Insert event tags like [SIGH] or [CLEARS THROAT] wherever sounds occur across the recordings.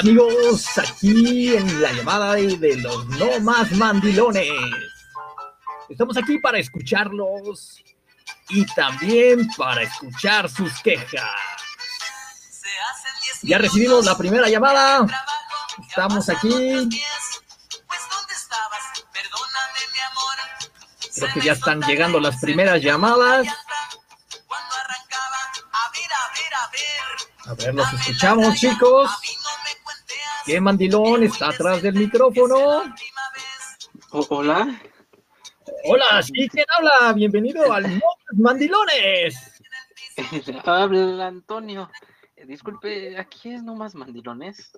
tal amigos? Aquí en la llamada de los no más mandilones. Estamos aquí para escucharlos y también para escuchar sus quejas. Ya recibimos la primera llamada. Estamos aquí. Creo que ya están llegando las primeras llamadas. A ver, los escuchamos, chicos. ¿Qué mandilón está atrás del micrófono? hola. Hola, sí, ¿quién habla? Bienvenido al No Mandilones. [LAUGHS] Habla Antonio. Eh, disculpe, ¿aquí es No Más Mandilones?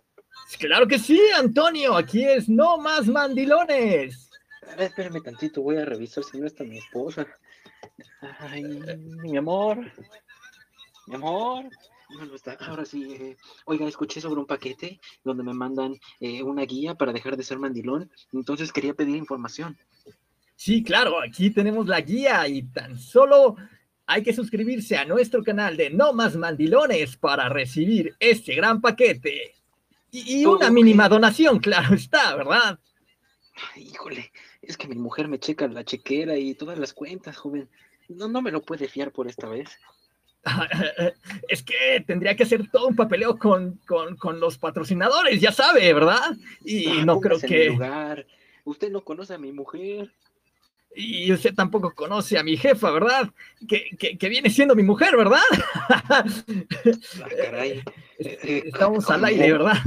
Claro que sí, Antonio, aquí es No Más Mandilones. A espérame tantito, voy a revisar si no está mi esposa. Ay, mi amor. Mi amor. No, está. Ahora sí, eh, oiga, escuché sobre un paquete donde me mandan eh, una guía para dejar de ser mandilón, entonces quería pedir información. Sí, claro, aquí tenemos la guía y tan solo hay que suscribirse a nuestro canal de No Más Mandilones para recibir este gran paquete. Y, una mínima donación, claro está, ¿verdad? híjole, es que mi mujer me checa la chequera y todas las cuentas, joven. No, no me lo puede fiar por esta vez. [LAUGHS] Es que tendría que hacer todo un papeleo con, los patrocinadores, ya sabe, ¿verdad? Y ah, no creo que... Lugar. Usted no conoce a mi mujer. Y usted tampoco conoce a mi jefa, ¿verdad? Que, viene siendo mi mujer, ¿verdad? Ah, caray. [LAUGHS] Estamos al aire, ¿verdad?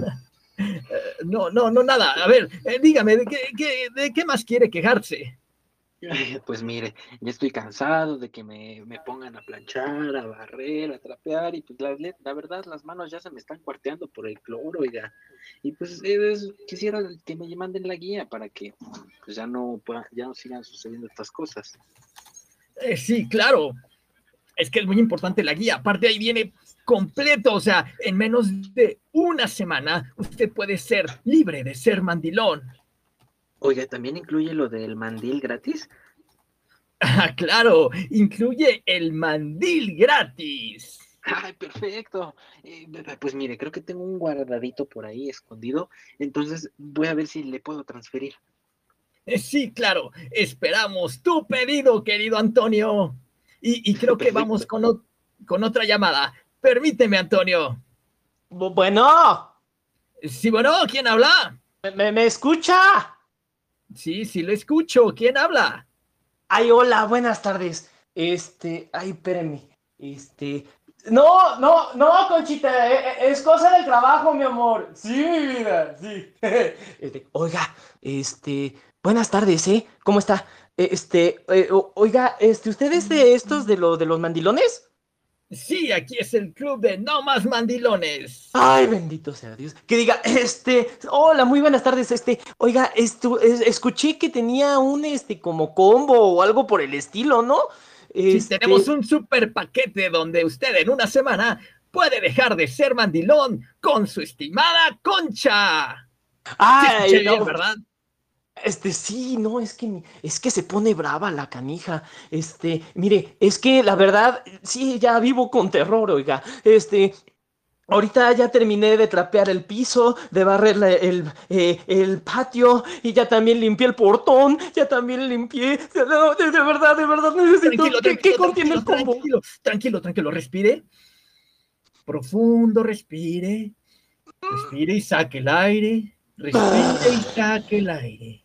No, no, no, nada. A ver, eh, dígame, ¿de qué, ¿de qué más quiere quejarse? [LAUGHS] Pues mire, ya estoy cansado de que me, pongan a planchar, a barrer, a trapear, y pues la, verdad las manos ya se me están cuarteando por el cloro, oiga. Y pues quisiera que me manden la guía para que pues ya no, ya no sigan sucediendo estas cosas. Eh, sí, claro. Es que es muy importante la guía. Aparte ahí viene completo, o sea, en menos de una semana usted puede ser libre de ser mandilón. Oiga, ¿también incluye lo del mandil gratis? Ah, claro, incluye el mandil gratis. Ay, perfecto. Eh, pues mire, creo que tengo un guardadito por ahí escondido, entonces voy a ver si le puedo transferir. Eh, sí, claro, esperamos tu pedido, querido Antonio. Y, creo que vamos con, con otra llamada. Permíteme, Antonio. Bueno. Sí, bueno, ¿quién habla? ¿Me, me escucha? Sí, sí lo escucho. ¿Quién habla? Ay, hola, buenas tardes. Este, ay, espérame. Este, no, no, no, Conchita, e, e, es, cosa del trabajo, mi amor. Sí, mi vida, sí. [LAUGHS] Este, oiga, este, buenas tardes, ¿eh? ¿Cómo está? Este, eh, oiga, este, ¿usted es de estos de, lo, de los mandilones? Sí, aquí es el club de No Más Mandilones. Ay, bendito sea Dios. Que diga, este, hola, muy buenas tardes, este, oiga, esto, escuché que tenía un, este, como combo o algo por el estilo, ¿no? Sí, este tenemos un super paquete donde usted en una semana puede dejar de ser mandilón con su estimada concha. Ay, no, ¿verdad? Este, sí, no, es que, es que se pone brava la canija. Este, mire, es que la verdad, sí, ya vivo con terror, oiga. Este, Ahorita ya terminé de trapear el piso, de barrer el, eh, el, patio y ya también limpié el portón, ya también limpié. De, verdad, de verdad necesito. ¿Qué, contiene el combo? Tranquilo, tranquilo, tranquilo, respire. Profundo, respire. Respire y saque el aire. Respire y saque el aire.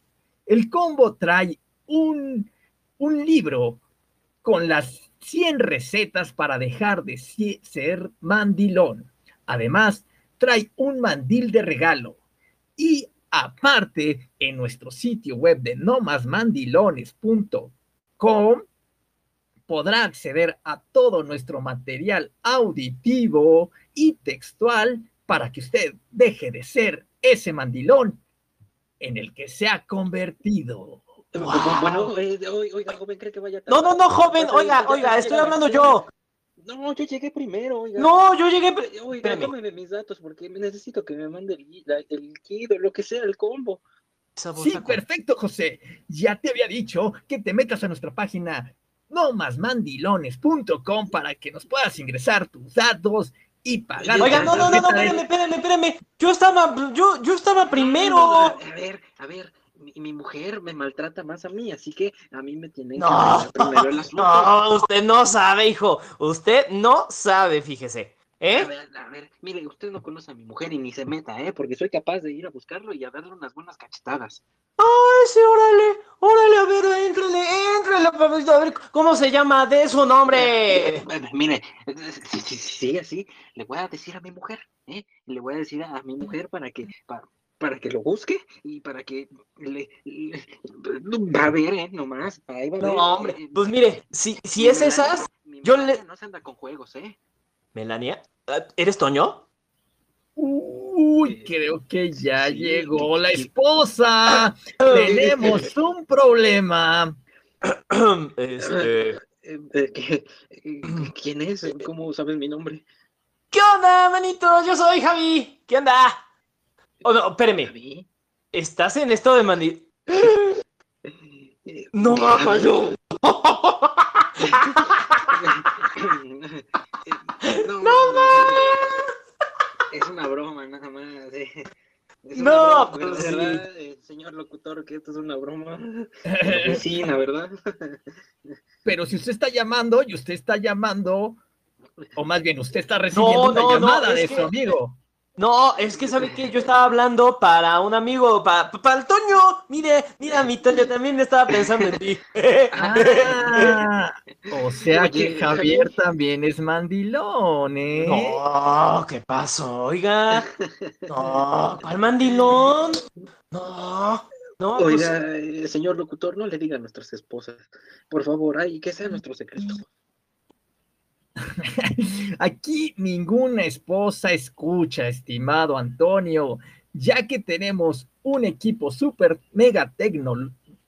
El combo trae un, libro con las 100 recetas para dejar de ser mandilón. Además, trae un mandil de regalo. Y aparte, en nuestro sitio web de nomasmandilones.com podrá acceder a todo nuestro material auditivo y textual para que usted deje de ser ese mandilón en el que se ha convertido. Bueno, eh, oiga, joven, ¿cree que vaya No, no, no, joven, oiga, oiga, estoy hablando yo. No, yo llegué primero, oiga. No, yo llegué. Oiga, tómeme mis datos porque necesito que me mande el, el kit o lo que sea, el combo. Sí, perfecto, José. Ya te había dicho que te metas a nuestra página nomasmandilones.com para que nos puedas ingresar tus datos y. Oiga, no, no, no, no, espérame, espérame, espérame. Yo estaba, yo, yo estaba primero. a ver, a ver, mi, mujer me maltrata más a mí, así que a mí me tienen no, que primero el [LAUGHS] asunto. No, usted no sabe, hijo. Usted no sabe, fíjese. ¿Eh? A ver, a ver, mire, usted no conoce a mi mujer y ni se meta, ¿eh? Porque soy capaz de ir a buscarlo y a darle unas buenas cachetadas. ¡Ay, sí, órale! ¡Órale, a ver, éntrale, éntrale, a ver, ¿cómo se llama de su nombre? mire, si, sigue así, le voy a decir a mi mujer, ¿eh? Le voy a decir a, mi mujer para que, para, que lo busque y para que le, va a ver, ¿eh? Nomás, ahí va a ver. No, hombre, pues mire, si, si es esas, yo le... No se anda con juegos, ¿eh? Melania, ¿eres Toño? Uy, creo que ya llegó la esposa. [LAUGHS] Tenemos un problema. [CLEARS THROAT] Este... Eh, eh, ¿Quién es? ¿Cómo sabes mi nombre? ¿Qué onda, manito? Yo soy Javi. ¿Qué onda? Oh, no, espérame. ¿Estás en esto de mandi... No, no. [LAUGHS] [LAUGHS] no, Es una broma, nada más. Eh. no, pues verdad, eh, señor locutor, que esto es una broma. [LAUGHS] Sí, la verdad. Pero si usted está llamando y usted está llamando, o más bien usted está recibiendo una llamada de su amigo. No, es que sabe que yo estaba hablando para un amigo, para, para el Toño. Mire, mira, mi Toño también estaba pensando en ti. [LAUGHS] Ah, o sea que Javier también es mandilón, ¿eh? No, ¿qué pasó? Oiga. No, ¿cuál mandilón? No. No, pues Oiga, eh, señor locutor, no le diga a nuestras esposas. Por favor, ay, que sea nuestro secreto. [LAUGHS] Aquí ninguna esposa escucha, estimado Antonio, ya que tenemos un equipo súper mega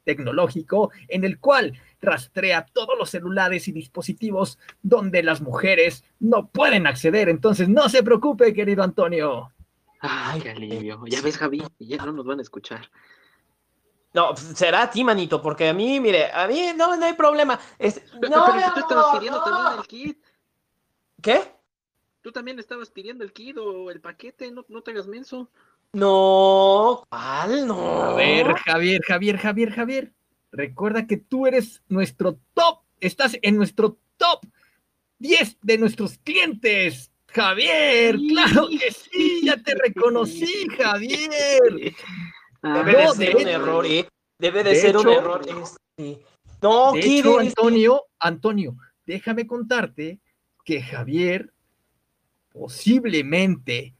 tecnológico en el cual rastrea todos los celulares y dispositivos donde las mujeres no pueden acceder. Entonces, no se preocupe, querido Antonio. Ay, qué alivio. Ya ves, Javi, ya no nos van a escuchar. No, será a ti, manito, porque a mí, mire, a mí no, no hay problema. [LAUGHS] no, pero, si tú estabas pidiendo también el kit. ¿Qué? Tú también estabas pidiendo el kit o el paquete, no, no te hagas menso. No, ¿cuál? No. A ver, Javier, Javier, Javier, Javier. Recuerda que tú eres nuestro top, estás en nuestro top 10 de nuestros clientes. Javier, claro que sí, ya te reconocí, [LAUGHS] Javier. Debe de ser un error, ¿eh? Debe de, ser un error. Este. No, de hecho, Antonio, Antonio, déjame contarte que Javier posiblemente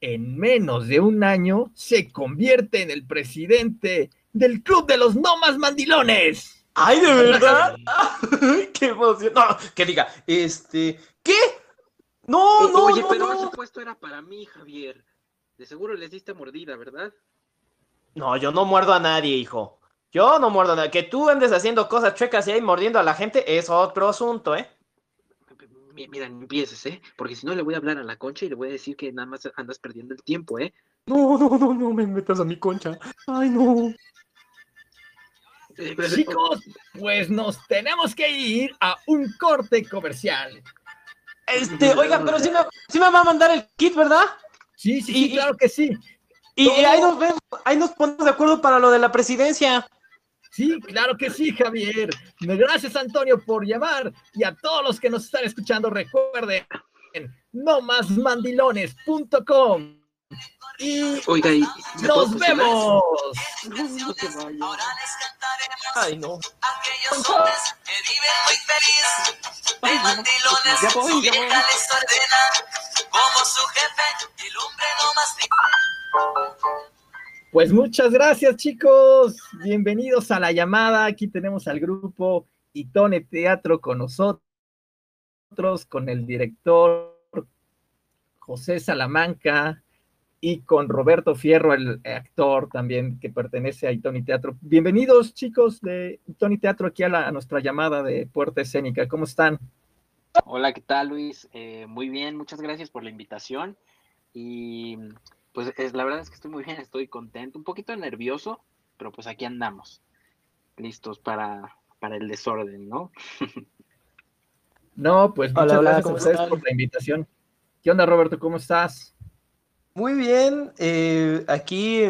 en menos de un año se convierte en el presidente del Club de los No Más Mandilones. ¡Ay, de verdad! [LAUGHS] ¡Qué emoción! No, que diga, este, ¿qué? No, no, Oye, no, pero no. ese puesto era para mí, Javier. De seguro les diste mordida, ¿verdad? No, yo no muerdo a nadie, hijo. Yo no muerdo a nadie. Que tú andes haciendo cosas chuecas y ahí mordiendo a la gente es otro asunto, ¿eh? Mira, no empieces, ¿eh? Porque si no le voy a hablar a la concha y le voy a decir que nada más andas perdiendo el tiempo, ¿eh? No, [LAUGHS] no, no, no me metas a mi concha. Ay, no. Eh, Chicos, pues nos tenemos que ir a un corte comercial. Este, oiga, pero sí me, me va a mandar el kit, ¿verdad? Sí, sí, sí, claro que sí. Y, ahí nos vemos, ahí nos ponemos de acuerdo para lo de la presidencia. Sí, claro que sí, Javier. Gracias, Antonio, por llamar. Y a todos los que nos están escuchando, recuerden, no más mandilones.com. Y Oiga, ¿y nos vemos. Ay, no. Aquellos hombres que viven muy feliz, de mandilones, su vieja les ordena, como su jefe, el hombre no más pues muchas gracias, chicos. Bienvenidos a la llamada. Aquí tenemos al grupo Itone Teatro con nosotros, con el director José Salamanca, y con Roberto Fierro, el actor también que pertenece a Itoni Teatro. Bienvenidos, chicos de Itoni Teatro, aquí a, nuestra llamada de Puerta Escénica. ¿Cómo están? Hola, ¿qué tal, Luis? Eh, muy bien, muchas gracias por la invitación. Y pues es, la verdad es que estoy muy bien, estoy contento, un poquito nervioso, pero pues aquí andamos, listos para, para el desorden, ¿no? no, pues muchas gracias a ustedes por la invitación. ¿Qué onda, Roberto? ¿Cómo estás? Muy bien, eh, aquí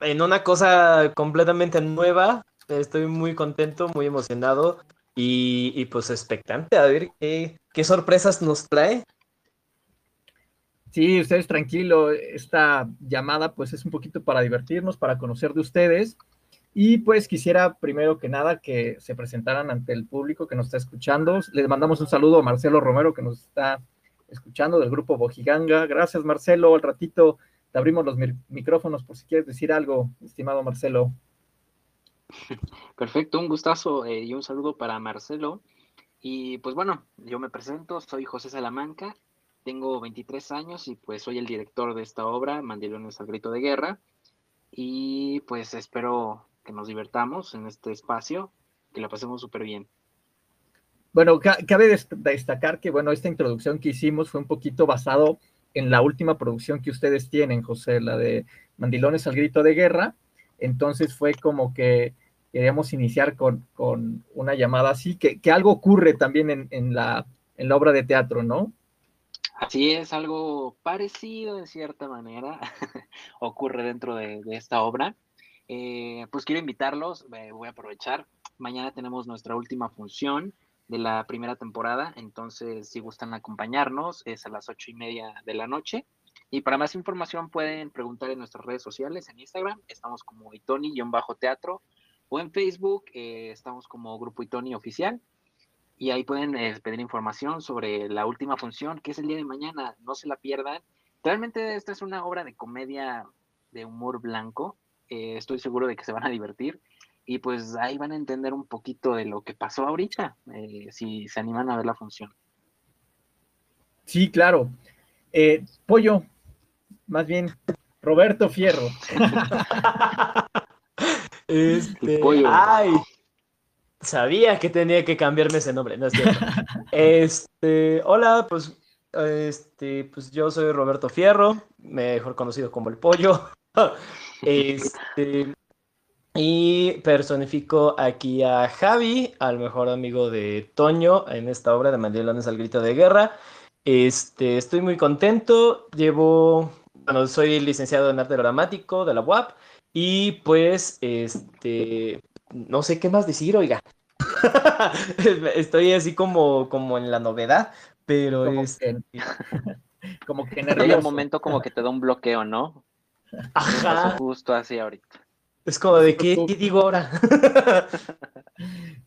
en una cosa completamente nueva, estoy muy contento, muy emocionado y, pues expectante a ver qué, qué, sorpresas nos trae. Sí, ustedes tranquilo, esta llamada pues es un poquito para divertirnos, para conocer de ustedes y pues quisiera primero que nada que se presentaran ante el público que nos está escuchando. Les mandamos un saludo a Marcelo Romero que nos está escuchando del grupo Bojiganga. Gracias, Marcelo. Al ratito te abrimos los micrófonos por si quieres decir algo, estimado Marcelo. Perfecto, un gustazo eh, y un saludo para Marcelo. Y pues bueno, yo me presento, soy José Salamanca, tengo 23 años y pues soy el director de esta obra, Mandilones al Grito de Guerra. Y pues espero que nos divertamos en este espacio, que la pasemos súper bien. Bueno, cabe destacar que, bueno, esta introducción que hicimos fue un poquito basado en la última producción que ustedes tienen, José, la de Mandilones al Grito de Guerra. Entonces fue como que queríamos iniciar con, una llamada así, que, algo ocurre también en, la, en la obra de teatro, ¿no? Así es, algo parecido de cierta manera [LAUGHS] ocurre dentro de, esta obra. Eh, pues quiero invitarlos, voy a aprovechar. Mañana tenemos nuestra última función de la primera temporada. Entonces, si gustan acompañarnos, es a las ocho y media de la noche. Y para más información pueden preguntar en nuestras redes sociales, en Instagram, estamos como Itoni-teatro, o en Facebook, eh, estamos como Grupo Itoni Oficial. Y ahí pueden eh, pedir información sobre la última función, que es el día de mañana. No se la pierdan. Realmente esta es una obra de comedia de humor blanco. Eh, estoy seguro de que se van a divertir y pues ahí van a entender un poquito de lo que pasó ahorita, eh, si se animan a ver la función. Sí, claro. Eh, Pollo, más bien, Roberto Fierro. [LAUGHS] este, Pollo. Ay, sabía que tenía que cambiarme ese nombre, no es cierto. [LAUGHS] Este, hola, pues, este, pues yo soy Roberto Fierro, mejor conocido como el Pollo. [LAUGHS] Este, y personifico aquí a Javi, al mejor amigo de Toño, en esta obra de Mandilones al Grito de Guerra. Este, estoy muy contento. Llevo, bueno, soy licenciado en arte dramático de la UAP. Y pues, este, no sé qué más decir, oiga. [LAUGHS] estoy así como, como en la novedad, pero como es. Que, [LAUGHS] como que en el momento como que te da un bloqueo, ¿no? Ajá. Justo así ahorita. Es como de, ¿qué, digo ahora? [LAUGHS]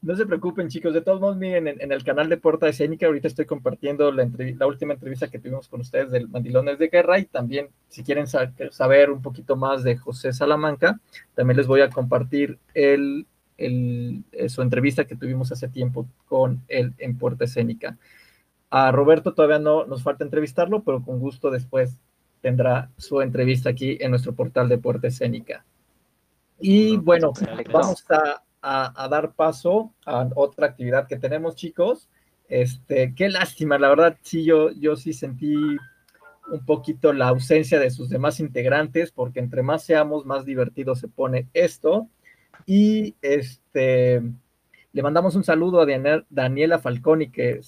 no se preocupen, chicos. De todos modos, miren, en, el canal de Puerta Escénica, ahorita estoy compartiendo la, la, última entrevista que tuvimos con ustedes del Mandilones de Guerra y también, si quieren saber un poquito más de José Salamanca, también les voy a compartir el, el, eh, su entrevista que tuvimos hace tiempo con él en Puerta Escénica. A Roberto todavía no nos falta entrevistarlo, pero con gusto después tendrá su entrevista aquí en nuestro portal de Puerta Escénica. Y bueno, vamos a, dar paso a otra actividad que tenemos, chicos. Este, qué lástima, la verdad, sí, yo, yo sí sentí un poquito la ausencia de sus demás integrantes, porque entre más seamos, más divertido se pone esto. Y este, le mandamos un saludo a Daniela Falconi, que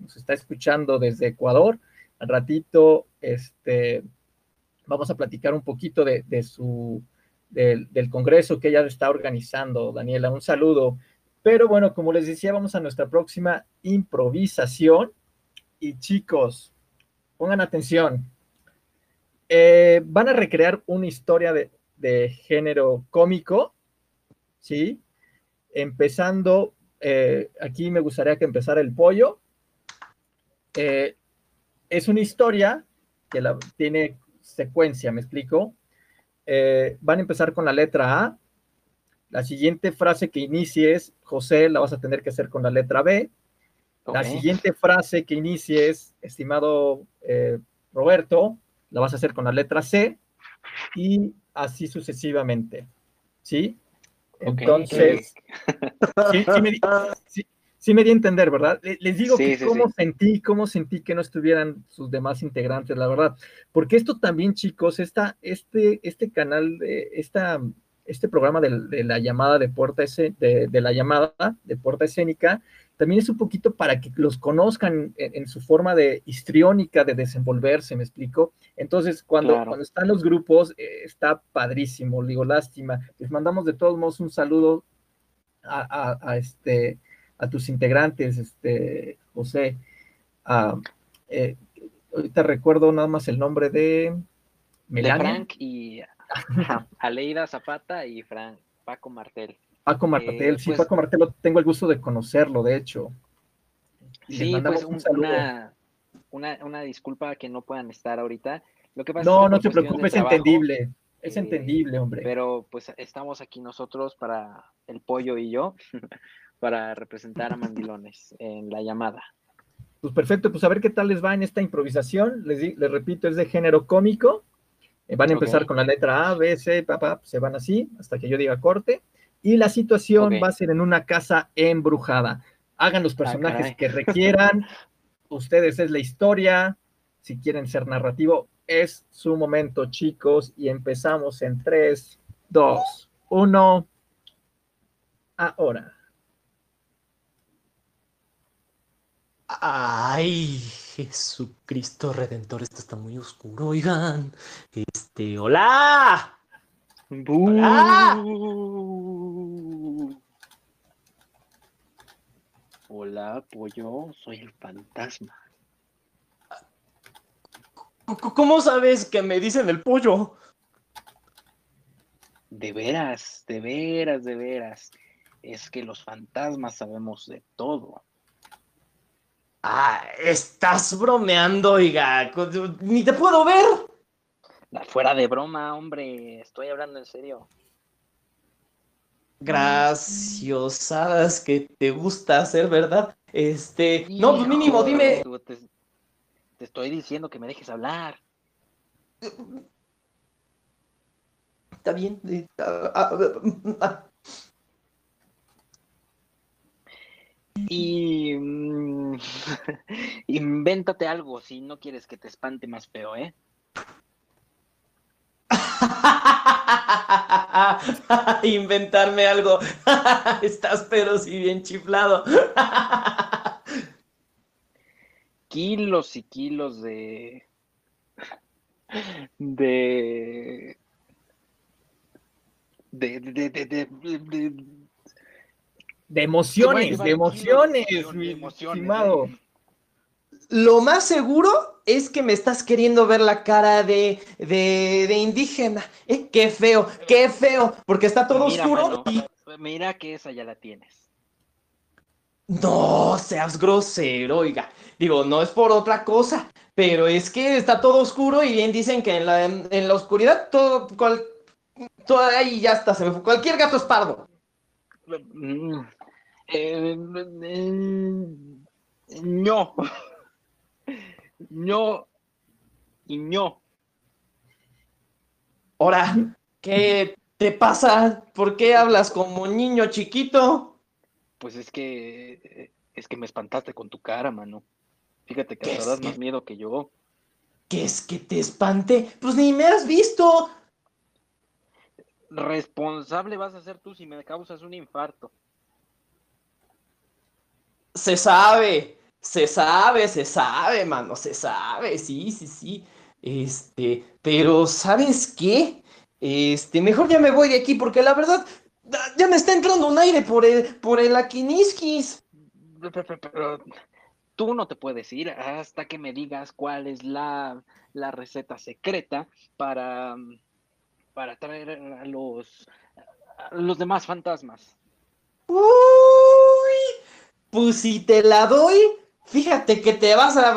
nos está escuchando desde Ecuador. Al ratito, este, vamos a platicar un poquito de su del, Congreso que ella está organizando, Daniela. Un saludo. Pero bueno, como les decía, vamos a nuestra próxima improvisación. Y chicos, pongan atención. Eh, van a recrear una historia de, género cómico, ¿sí? Empezando, eh, aquí me gustaría que empezara el pollo. Eh, es una historia que la, tiene secuencia, ¿me explico? Eh, van a empezar con la letra A. La siguiente frase que inicies, José, la vas a tener que hacer con la letra B. La siguiente frase que inicies, estimado eh, Roberto, la vas a hacer con la letra C. y así sucesivamente. ¿Sí? Entonces, [LAUGHS] sí, sí, me, sí, me, di a entender, ¿verdad? Les digo que cómo sentí, cómo sentí que no estuvieran sus demás integrantes, la verdad. Porque esto también, chicos, esta, este, este canal, de, esta, este programa de, la llamada de puerta, de, de la llamada de puerta escénica, también es un poquito para que los conozcan en, su forma de histriónica de desenvolverse, ¿me explico? Entonces, cuando, cuando están los grupos, eh, está padrísimo, digo, lástima. Les mandamos de todos modos un saludo a, este, a tus integrantes, este, José. Eh, ahorita recuerdo nada más el nombre de Melania. Frank y Aleida Zapata y Frank, Paco Martel. Paco Martel, sí, pues Paco Martel, tengo el gusto de conocerlo, de hecho. sí, pues una, una, disculpa que no puedan estar ahorita. Lo que pasa no, no se preocupe, es entendible. Es eh, entendible, hombre. Pero pues estamos aquí nosotros para el pollo y yo, [LAUGHS] para representar a Mandilones en la llamada. Pues perfecto, pues a ver qué tal les va en esta improvisación. Les, les repito, es de género cómico. Eh, van a empezar con la letra A, B, C, papá, se van así, hasta que yo diga corte y la situación va a ser en una casa embrujada. Hagan los ah, personajes que requieran. Ustedes es la historia. Si quieren ser narrativo, es su momento, chicos. Y empezamos en 3, 2, 1. Ahora. Ay, Jesucristo Redentor, esto está muy oscuro, oigan. Este, hola. Hola, pollo, soy el fantasma. ¿Cómo sabes que me dicen el pollo? De veras, de veras, de veras. Es que los fantasmas sabemos de todo. Ah, estás bromeando, oiga. Ni te puedo ver. Fuera de broma, hombre, estoy hablando en serio. Graciosadas que te gusta hacer, ¿verdad? Este, no, pues mínimo, dime. Te, estoy diciendo que me dejes hablar. Está bien. Eh, y mm, [LAUGHS] invéntate algo si no quieres que te espante más feo, ¿eh? [LAUGHS] Inventarme algo. [LAUGHS] Estás pero si bien chiflado. kilos y kilos de. de. de. de. de, de, de emociones, de emociones, mi estimado. Lo más seguro es que me estás queriendo ver la cara de, de, indígena. ¿Eh? Qué feo, qué feo, porque está todo oscuro. Mira que esa ya la tienes. No seas grosero, oiga. Digo, no es por otra cosa, pero es que está todo oscuro y bien dicen que en la, en, la oscuridad todo, todo ahí ya está, se me fue. Cualquier gato es pardo. Mm, eh, mm, no. [LAUGHS] No y no. Ahora, ¿qué te pasa? ¿Por qué hablas como niño chiquito? Pues es que es que me espantaste con tu cara, mano. Fíjate que te das más miedo que yo. ¿Qué es que te espante? Pues ni me has visto. Responsable vas a ser tú si me causas un infarto. Se sabe. Se sabe, se sabe, mano, se sabe, sí, sí, sí. Este, pero ¿sabes qué? Este, mejor ya me voy de aquí porque la verdad ya me está entrando un aire por el, por el Aquiniskis. Pero tú no te puedes ir hasta que me digas cuál es la, la receta secreta para, para traer a los, a los demás fantasmas. Uy, pues si te la doy, Fíjate que te vas a,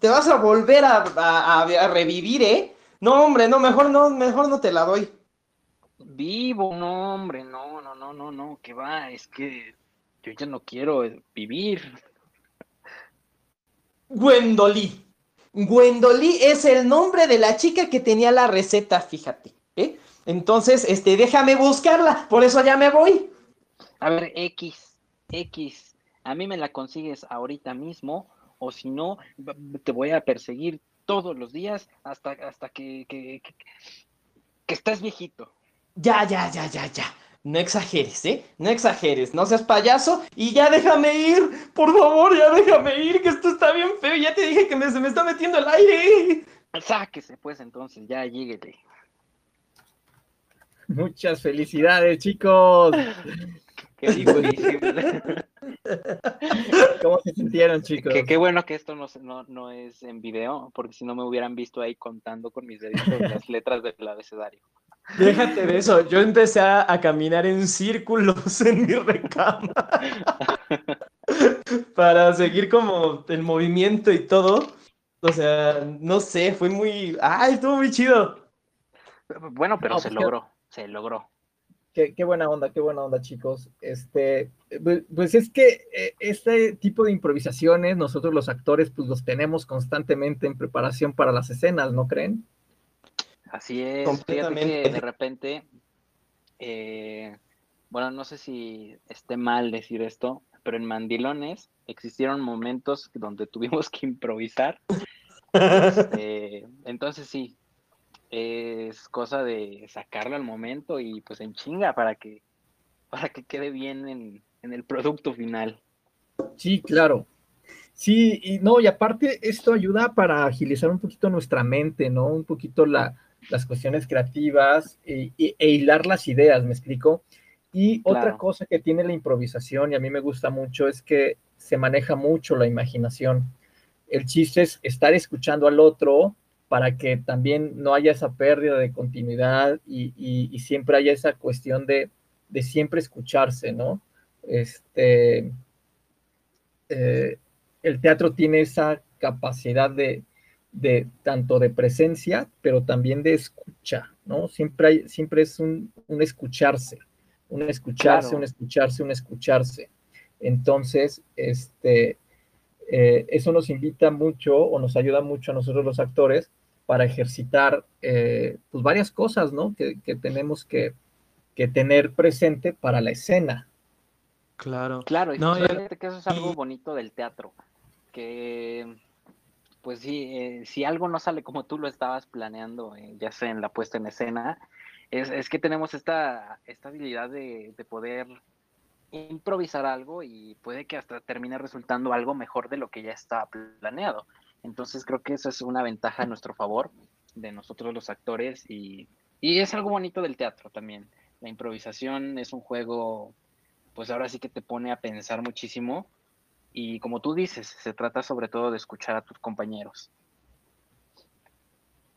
te vas a volver a, revivir, ¿eh? No, hombre, no, mejor no, mejor no te la doy. Vivo, no, hombre, no, no, no, no, no, que va, es que yo ya no quiero vivir. Gwendolí, Gwendolyn es el nombre de la chica que tenía la receta, fíjate. ¿eh? Entonces, este, déjame buscarla, por eso ya me voy. A ver, X, X, a mí me la consigues ahorita mismo, o si no, te voy a perseguir todos los días hasta, hasta que, que, que, que estés viejito. Ya, ya, ya, ya, ya. No exageres, ¿eh? No exageres, no seas payaso y ya déjame ir. Por favor, ya déjame ir, que esto está bien feo. Ya te dije que me, se me está metiendo el aire. Sáquese, pues entonces, ya lléguete. Muchas felicidades, chicos. [LAUGHS] Qué difícil. [LAUGHS] [LAUGHS] ¿Cómo se sintieron, chicos? Qué, qué bueno que esto no, no, no es en video, porque si no me hubieran visto ahí contando con mis deditos [LAUGHS] las letras del abecedario. Déjate de eso. Yo empecé a, a caminar en círculos en mi recama [LAUGHS] para seguir como el movimiento y todo. O sea, no sé, fue muy. ¡Ay, estuvo muy chido! Bueno, pero No, se pues logró, se logró. Qué, qué buena onda, qué buena onda, chicos. Este, pues, pues es que eh, este tipo de improvisaciones, nosotros los actores, pues los tenemos constantemente en preparación para las escenas, ¿no creen? Así es, fíjate que Completamente. de repente, eh, bueno, no sé si esté mal decir esto, pero en Mandilones existieron momentos donde tuvimos que improvisar. [LAUGHS] Este, entonces sí, es cosa de sacarlo al momento y pues en chinga para que, para que quede bien en, en el producto final. Sí, claro. Sí, y no, y aparte esto ayuda para agilizar un poquito nuestra mente, ¿no? Un poquito la, las cuestiones creativas e, e- e hilar las ideas, ¿me explico? Y otra cosa que tiene la improvisación, y a mí me gusta mucho, es que se maneja mucho la imaginación. El chiste es estar escuchando al otro para que también no haya esa pérdida de continuidad y, y- y siempre haya esa cuestión de, de siempre escucharse, ¿no? Este, eh, el teatro tiene esa capacidad de, de tanto de presencia, pero también de escucha, ¿no? Siempre, hay, siempre es un, un escucharse, un escucharse, Claro. un escucharse, un escucharse. Entonces, este, eh, eso nos invita mucho o nos ayuda mucho a nosotros los actores para ejercitar eh, pues varias cosas, ¿no? Que, que tenemos que, que tener presente para la escena. Claro. Claro, y No, fíjate que eso es algo bonito del teatro, que pues sí, eh, si algo no sale como tú lo estabas planeando, eh, ya sea en la puesta en escena, es, es que tenemos esta, esta habilidad de, de poder improvisar algo y puede que hasta termine resultando algo mejor de lo que ya estaba planeado. Entonces creo que eso es una ventaja a nuestro favor de nosotros los actores y, y es algo bonito del teatro también. La improvisación es un juego pues ahora sí que te pone a pensar muchísimo y como tú dices, se trata sobre todo de escuchar a tus compañeros.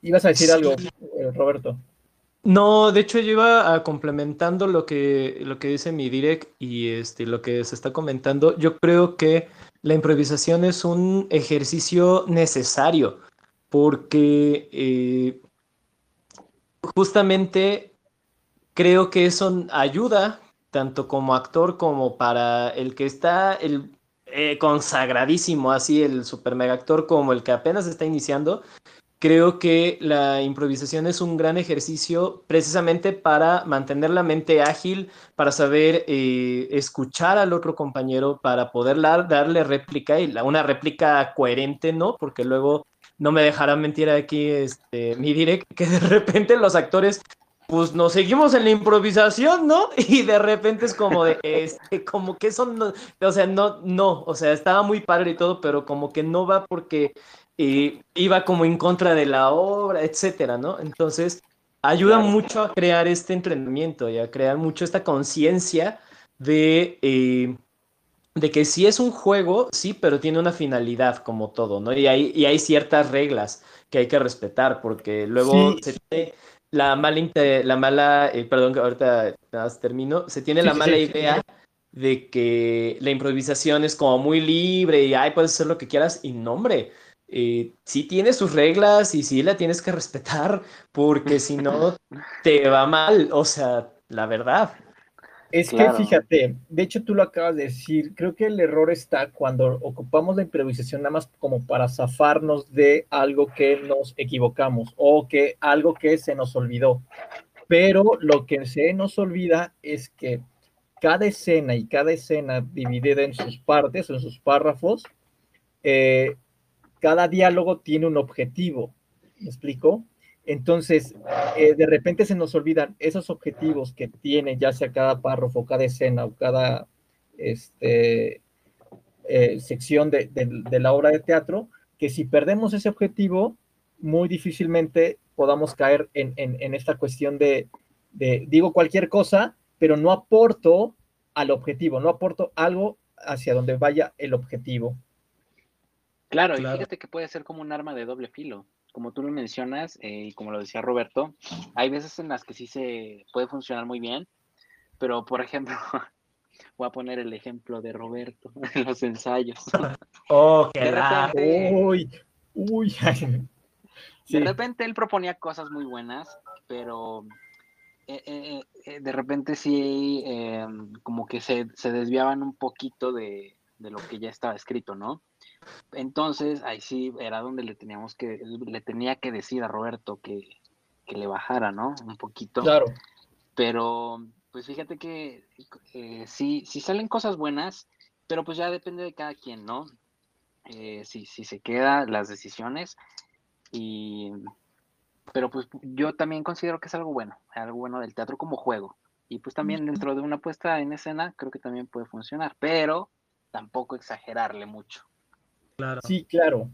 Ibas a decir Sí. algo, eh, Roberto. No, de hecho yo iba a complementando lo que, lo que dice mi direct y este, lo que se está comentando. Yo creo que la improvisación es un ejercicio necesario porque eh, justamente creo que eso ayuda tanto como actor como para el que está el eh, consagradísimo, así el super mega actor como el que apenas está iniciando. Creo que la improvisación es un gran ejercicio precisamente para mantener la mente ágil, para saber eh, escuchar al otro compañero, para poder dar- darle réplica y una réplica coherente, ¿no? Porque luego no me dejará mentir aquí este, mi direct, que de repente los actores, pues nos seguimos en la improvisación, ¿no? [LAUGHS] Y de repente es como de, este, como que eso no, o sea, no, no, o sea, estaba muy padre y todo, pero como que no va porque eh, iba como en contra de la obra, etcétera, ¿no? Entonces, ayuda mucho a crear este entrenamiento y a crear mucho esta conciencia de, eh, de que sí es un juego, sí, pero tiene una finalidad como todo, ¿no? Y hay, y hay ciertas reglas que hay que respetar, porque luego Sí. se tiene la mala, la mala eh, perdón, que ahorita nada más termino, se tiene Sí, la sí, mala idea de que la improvisación es como muy libre y, ay, puedes hacer lo que quieras, y no, hombre, eh, sí tiene sus reglas y sí la tienes que respetar, porque si no, [LAUGHS] te va mal, o sea, la verdad. Es que fíjate, de hecho tú lo acabas de decir, creo que el error está cuando ocupamos la improvisación nada más como para zafarnos de algo que nos equivocamos o que algo que se nos olvidó. Pero lo que se nos olvida es que cada escena y cada escena dividida en sus partes o en sus párrafos, eh, cada diálogo tiene un objetivo. ¿Me explico? Entonces, eh, de repente se nos olvidan esos objetivos que tiene ya sea cada párrafo, cada escena o cada este, eh, sección de, la obra de teatro, que si perdemos ese objetivo, muy difícilmente podamos caer en, esta cuestión de, digo cualquier cosa, pero no aporto al objetivo, no aporto algo hacia donde vaya el objetivo. Claro, claro, y fíjate que puede ser como un arma de doble filo como tú lo mencionas, eh, y como lo decía Roberto, hay veces en las que sí se puede funcionar muy bien, pero por ejemplo, [LAUGHS] voy a poner el ejemplo de Roberto [LAUGHS] en los ensayos. [LAUGHS] Oh, qué de repente, uy, uy. De repente él proponía cosas muy buenas, pero eh, eh, de repente sí, como que se, se, desviaban un poquito de, de lo que ya estaba escrito, ¿no? Entonces, ahí sí era donde le teníamos que, le tenía que decir a Roberto que, le bajara, ¿no? Un poquito. Claro. Pero, pues fíjate que eh, sí, sí salen cosas buenas, pero pues ya depende de cada quien, ¿no? Eh, si, si se queda las decisiones y pero pues yo también considero que es algo bueno, algo bueno del teatro como juego. Y pues también dentro de una puesta en escena creo que también puede funcionar, pero tampoco exagerarle mucho. Sí, claro.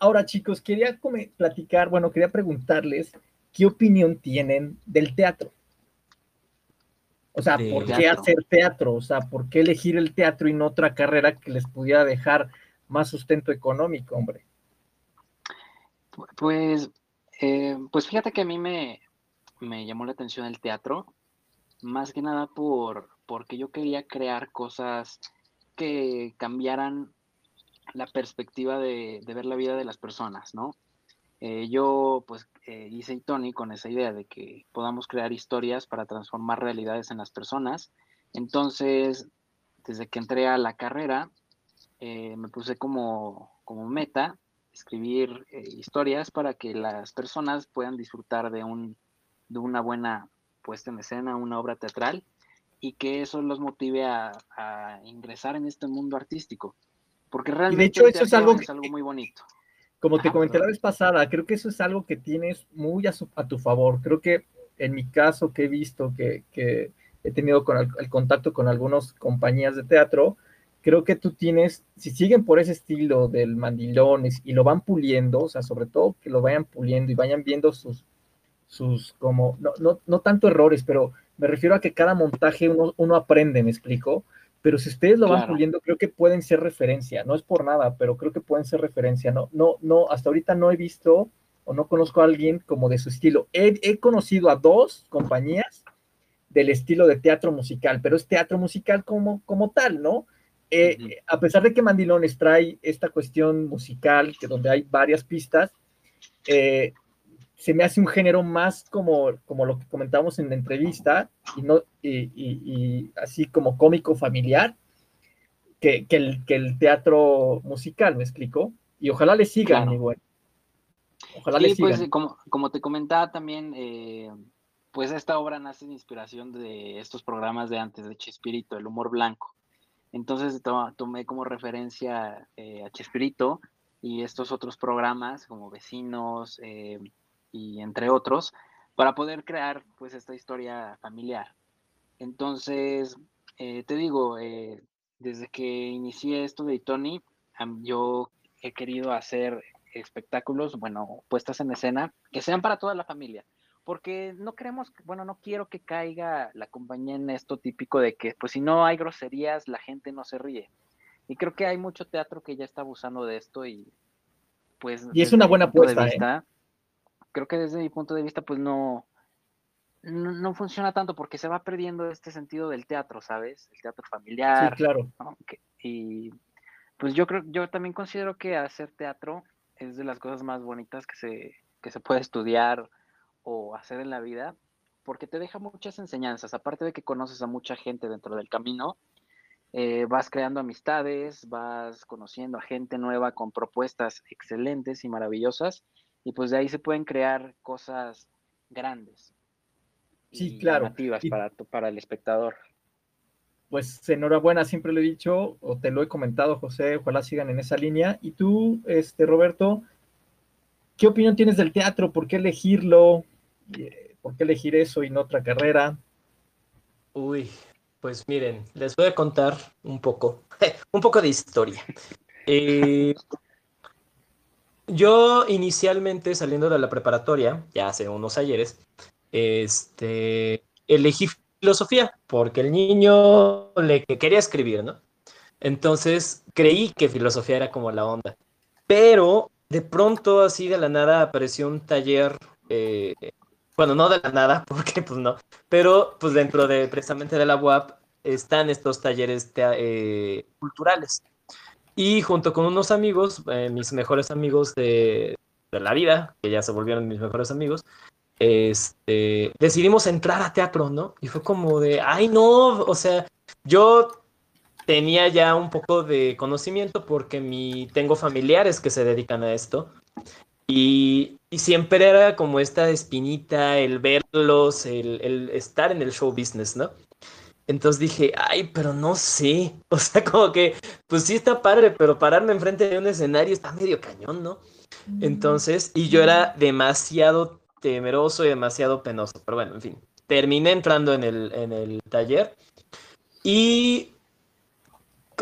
Ahora, chicos, quería platicar, bueno, quería preguntarles qué opinión tienen del teatro. O sea, ¿por qué hacer teatro? O sea, ¿por qué elegir el teatro y no otra carrera que les pudiera dejar más sustento económico, hombre? Pues, eh, pues fíjate que a mí me, me llamó la atención el teatro, más que nada por, porque yo quería crear cosas que cambiaran la perspectiva de, ver la vida de las personas, ¿no? Eh, yo, pues, eh, hice Tony con esa idea de que podamos crear historias para transformar realidades en las personas. Entonces, desde que entré a la carrera, eh, me puse como, meta escribir historias para que las personas puedan disfrutar de, un, de una buena puesta en escena, una obra teatral, y que eso los motive a ingresar en este mundo artístico. Porque realmente de hecho, eso es algo, muy bonito. Como te comenté la vez pasada, creo que eso es algo que tienes muy a, tu favor. Creo que en mi caso que he visto, que, he tenido con el, contacto con algunas compañías de teatro, creo que tú tienes, si siguen por ese estilo del mandilones y lo van puliendo, o sea, sobre todo que lo vayan puliendo y vayan viendo sus, sus como, no, no, no tanto errores, pero me refiero a que cada montaje uno, uno aprende, me explico pero si ustedes lo van puliendo, creo que pueden ser referencia, no es por nada, pero creo que pueden ser referencia, no, no, no, hasta ahorita no he visto o no conozco a alguien como de su estilo. He, conocido a dos compañías del estilo de teatro musical, pero es teatro musical como, como tal, ¿no? Eh, a pesar de que Mandilones trae esta cuestión musical, que donde hay varias pistas, eh, se me hace un género más como, como lo que comentábamos en la entrevista, y, no, y, así como cómico familiar, que, el, que, el, teatro musical, ¿me explico? Y ojalá le sigan, mi bueno. Ojalá le pues, sigan. Pues, como, como te comentaba también, eh, pues esta obra nace de inspiración de estos programas de antes, de Chespirito, el humor blanco. Entonces tomé como referencia eh, a Chespirito y estos otros programas como Vecinos, eh, y entre otros, para poder crear pues esta historia familiar. Entonces, eh, te digo, eh, desde que inicié esto de Tony, yo he querido hacer espectáculos, bueno, puestas en escena, que sean para toda la familia, porque no queremos, bueno, no quiero que caiga la compañía en esto típico de que, pues si no hay groserías, la gente no se ríe. Y creo que hay mucho teatro que ya está abusando de esto y pues... Y es una buena apuesta, ¿eh? Creo que desde mi punto de vista, pues no, no, funciona tanto porque se va perdiendo este sentido del teatro, ¿sabes? El teatro familiar. Sí, claro. y pues yo creo, yo también considero que hacer teatro es de las cosas más bonitas que se, que se puede estudiar o hacer en la vida, porque te deja muchas enseñanzas, aparte de que conoces a mucha gente dentro del camino, eh, vas creando amistades, vas conociendo a gente nueva con propuestas excelentes y maravillosas, y pues de ahí se pueden crear cosas grandes. Sí, claro. para, para el espectador. Pues enhorabuena, siempre lo he dicho, o te lo he comentado, José, ojalá sigan en esa línea. Y tú, este, Roberto, ¿qué opinión tienes del teatro? ¿Por qué elegirlo? Eh, ¿Por qué elegir eso y no otra carrera? Uy, pues miren, les voy a contar un poco, [LAUGHS] un poco de historia. Eh, yo inicialmente saliendo de la preparatoria, ya hace unos ayeres, este, elegí filosofía porque el niño le quería escribir, ¿no? Entonces creí que filosofía era como la onda. Pero de pronto, así de la nada, apareció un taller, eh, bueno, no de la nada, [LAUGHS] porque pues no, pero pues dentro de precisamente de la UAP están estos talleres eh, culturales. Y junto con unos amigos, eh, mis mejores amigos de, la vida, que ya se volvieron mis mejores amigos, este, decidimos entrar a teatro, ¿no? Y fue como de, ay, no, o sea, yo tenía ya un poco de conocimiento porque mi, tengo familiares que se dedican a esto. Y, siempre era como esta espinita, el verlos, el, estar en el show business, ¿no? Entonces dije, ay, pero no sé. [LAUGHS] O sea, como que, pues sí está padre, pero pararme enfrente de un escenario está medio cañón, ¿no? Mm. Entonces, y yo era demasiado temeroso y demasiado penoso. Pero bueno, en fin, terminé entrando en el, en el taller y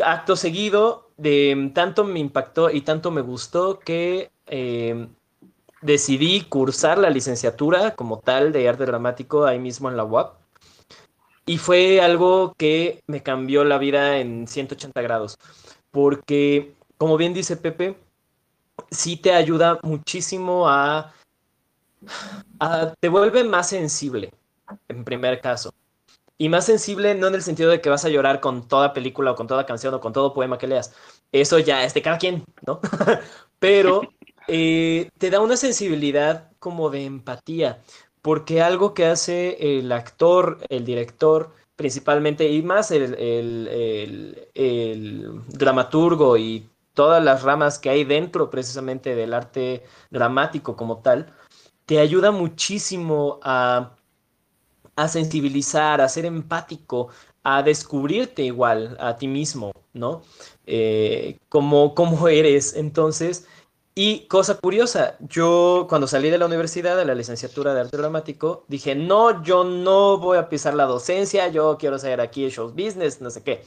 acto seguido, de tanto me impactó y tanto me gustó que eh, decidí cursar la licenciatura como tal de arte dramático ahí mismo en la UAP. Y fue algo que me cambió la vida en 180 grados. Porque, como bien dice Pepe, sí te ayuda muchísimo a te vuelve más sensible, en primer caso. Y más sensible no en el sentido de que vas a llorar con toda película o con toda canción o con todo poema que leas. Eso ya es de cada quien, ¿no? [LAUGHS] Pero [LAUGHS] eh, te da una sensibilidad como de empatía, porque algo que hace el actor, el director, principalmente, y más el, dramaturgo y todas las ramas que hay dentro precisamente del arte dramático como tal, te ayuda muchísimo a, sensibilizar, a ser empático, a descubrirte igual a ti mismo, ¿no? Eh, como, como eres. Entonces, y cosa curiosa, yo cuando salí de la universidad, de la licenciatura de arte dramático, dije, no, yo no voy a pisar la docencia, yo quiero ser aquí show business, no sé qué.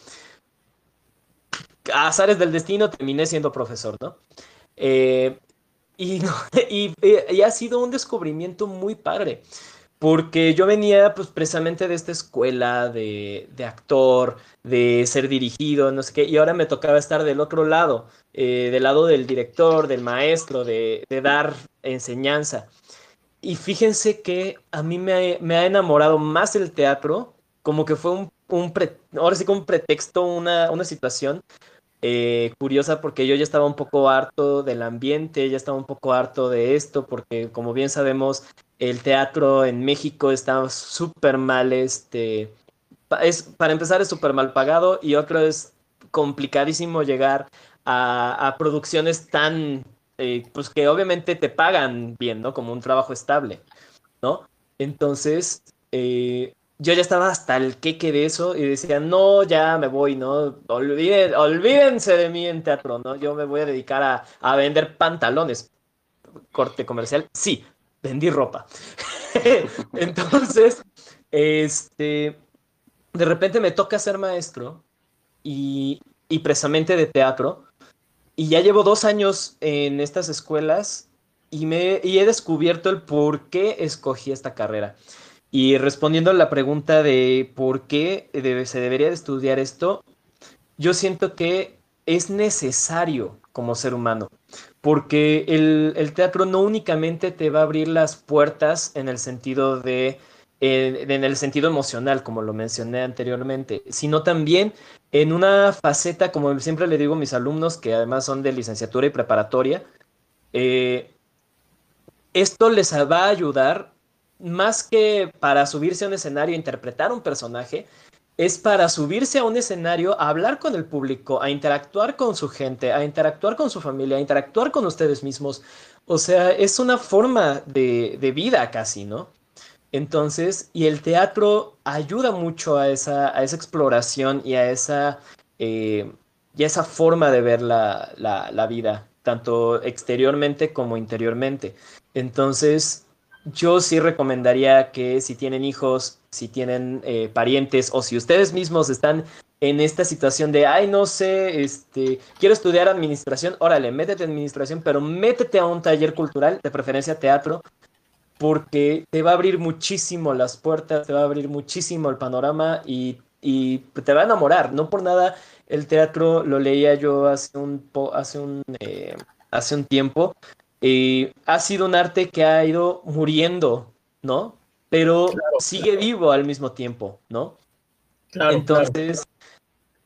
Azares del destino terminé siendo profesor, ¿no? Eh, [LAUGHS] y, y, ha sido un descubrimiento muy padre, porque yo venía pues precisamente de esta escuela de, actor, de ser dirigido, no sé qué, y ahora me tocaba estar del otro lado, eh, del lado del director, del maestro, de, dar enseñanza. Y fíjense que a mí me, ha enamorado más el teatro, como que fue un, ahora sí un pretexto, una, una situación eh, curiosa porque yo ya estaba un poco harto del ambiente, ya estaba un poco harto de esto, porque como bien sabemos, el teatro en México está súper mal, este, es, para empezar es súper mal pagado y otro es complicadísimo llegar a, producciones tan, eh, pues que obviamente te pagan bien, ¿no? Como un trabajo estable, ¿no? Entonces, eh, yo ya estaba hasta el queque de eso y decía, no, ya me voy, ¿no? Olviden, olvídense de mí en teatro, ¿no? Yo me voy a dedicar a, a vender pantalones. Corte comercial, sí, vendí ropa. [LAUGHS] Entonces, este, de repente me toca ser maestro y, y precisamente de teatro. Y ya llevo dos años en estas escuelas y, me, y he descubierto el por qué escogí esta carrera. Y respondiendo a la pregunta de por qué se debería de estudiar esto, yo siento que es necesario como ser humano, porque el, teatro no únicamente te va a abrir las puertas en el sentido de en el sentido emocional, como lo mencioné anteriormente, sino también en una faceta, como siempre le digo a mis alumnos, que además son de licenciatura y preparatoria, eh, esto les va a ayudar más que para subirse a un escenario e interpretar un personaje, es para subirse a un escenario, a hablar con el público, a interactuar con su gente, a interactuar con su familia, a interactuar con ustedes mismos. O sea, es una forma de, vida casi, ¿no? Entonces, y el teatro ayuda mucho a esa, a esa exploración y a esa, eh, y esa forma de ver la, la vida, tanto exteriormente como interiormente. Entonces, yo sí recomendaría que si tienen hijos, si tienen eh, parientes o si ustedes mismos están en esta situación de, ay, no sé, este, quiero estudiar administración, órale, métete en administración, pero métete a un taller cultural, de preferencia teatro, porque te va a abrir muchísimo las puertas, te va a abrir muchísimo el panorama y, te va a enamorar. No por nada, el teatro lo leía yo hace un, hace un, eh, hace un tiempo eh, ha sido un arte que ha ido muriendo, ¿no? Pero sigue vivo al mismo tiempo, ¿no? Claro, Entonces,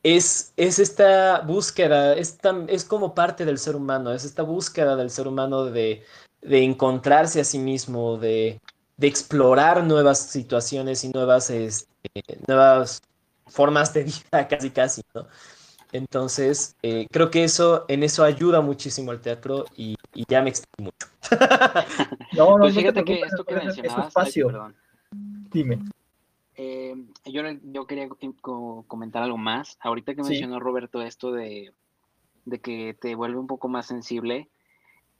Es, es esta búsqueda, es, es como parte del ser humano, es esta búsqueda del ser humano de, encontrarse a sí mismo, de, explorar nuevas situaciones y nuevas, este, nuevas formas de [LAUGHS] vida, casi, casi, ¿no? Entonces, eh, creo que eso, en eso ayuda muchísimo al teatro y, ya me extiendo mucho. [LAUGHS] no, no, pues fíjate que esto que mencionabas, perdón. Dime. Eh, yo, yo quería comentar algo más. Ahorita que mencionó Roberto esto de, de que te vuelve un poco más sensible,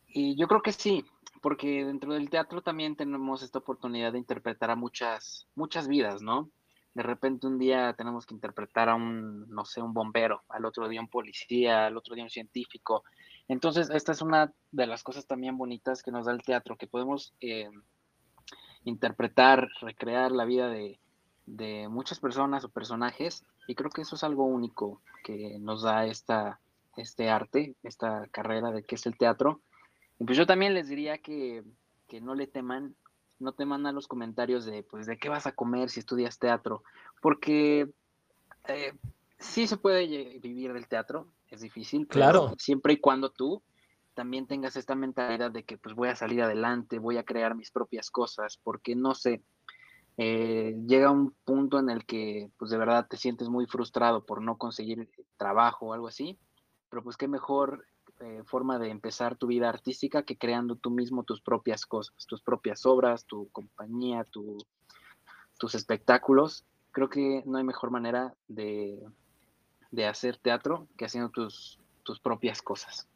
y yo creo que sí, porque dentro del teatro también tenemos esta oportunidad de interpretar a muchas, muchas vidas, ¿no? de repente un día tenemos que interpretar a un, no sé, un bombero, al otro día un policía, al otro día un científico. Entonces, esta es una de las cosas también bonitas que nos da el teatro, que podemos eh, interpretar, recrear la vida de, de, muchas personas o personajes, y creo que eso es algo único que nos da esta, este arte, esta carrera de que es el teatro. Y pues yo también les diría que, que no le teman no te mandan los comentarios de, pues, de qué vas a comer si estudias teatro, porque eh, sí se puede vivir del teatro, es difícil, claro. siempre y cuando tú también tengas esta mentalidad de que pues voy a salir adelante, voy a crear mis propias cosas, porque no sé, eh, llega un punto en el que pues de verdad te sientes muy frustrado por no conseguir trabajo o algo así, pero pues qué mejor eh, forma de empezar tu vida artística que creando tú mismo tus propias cosas, tus propias obras, tu compañía, tus espectáculos. Creo que no hay mejor manera de, hacer teatro que haciendo tus, tus propias cosas.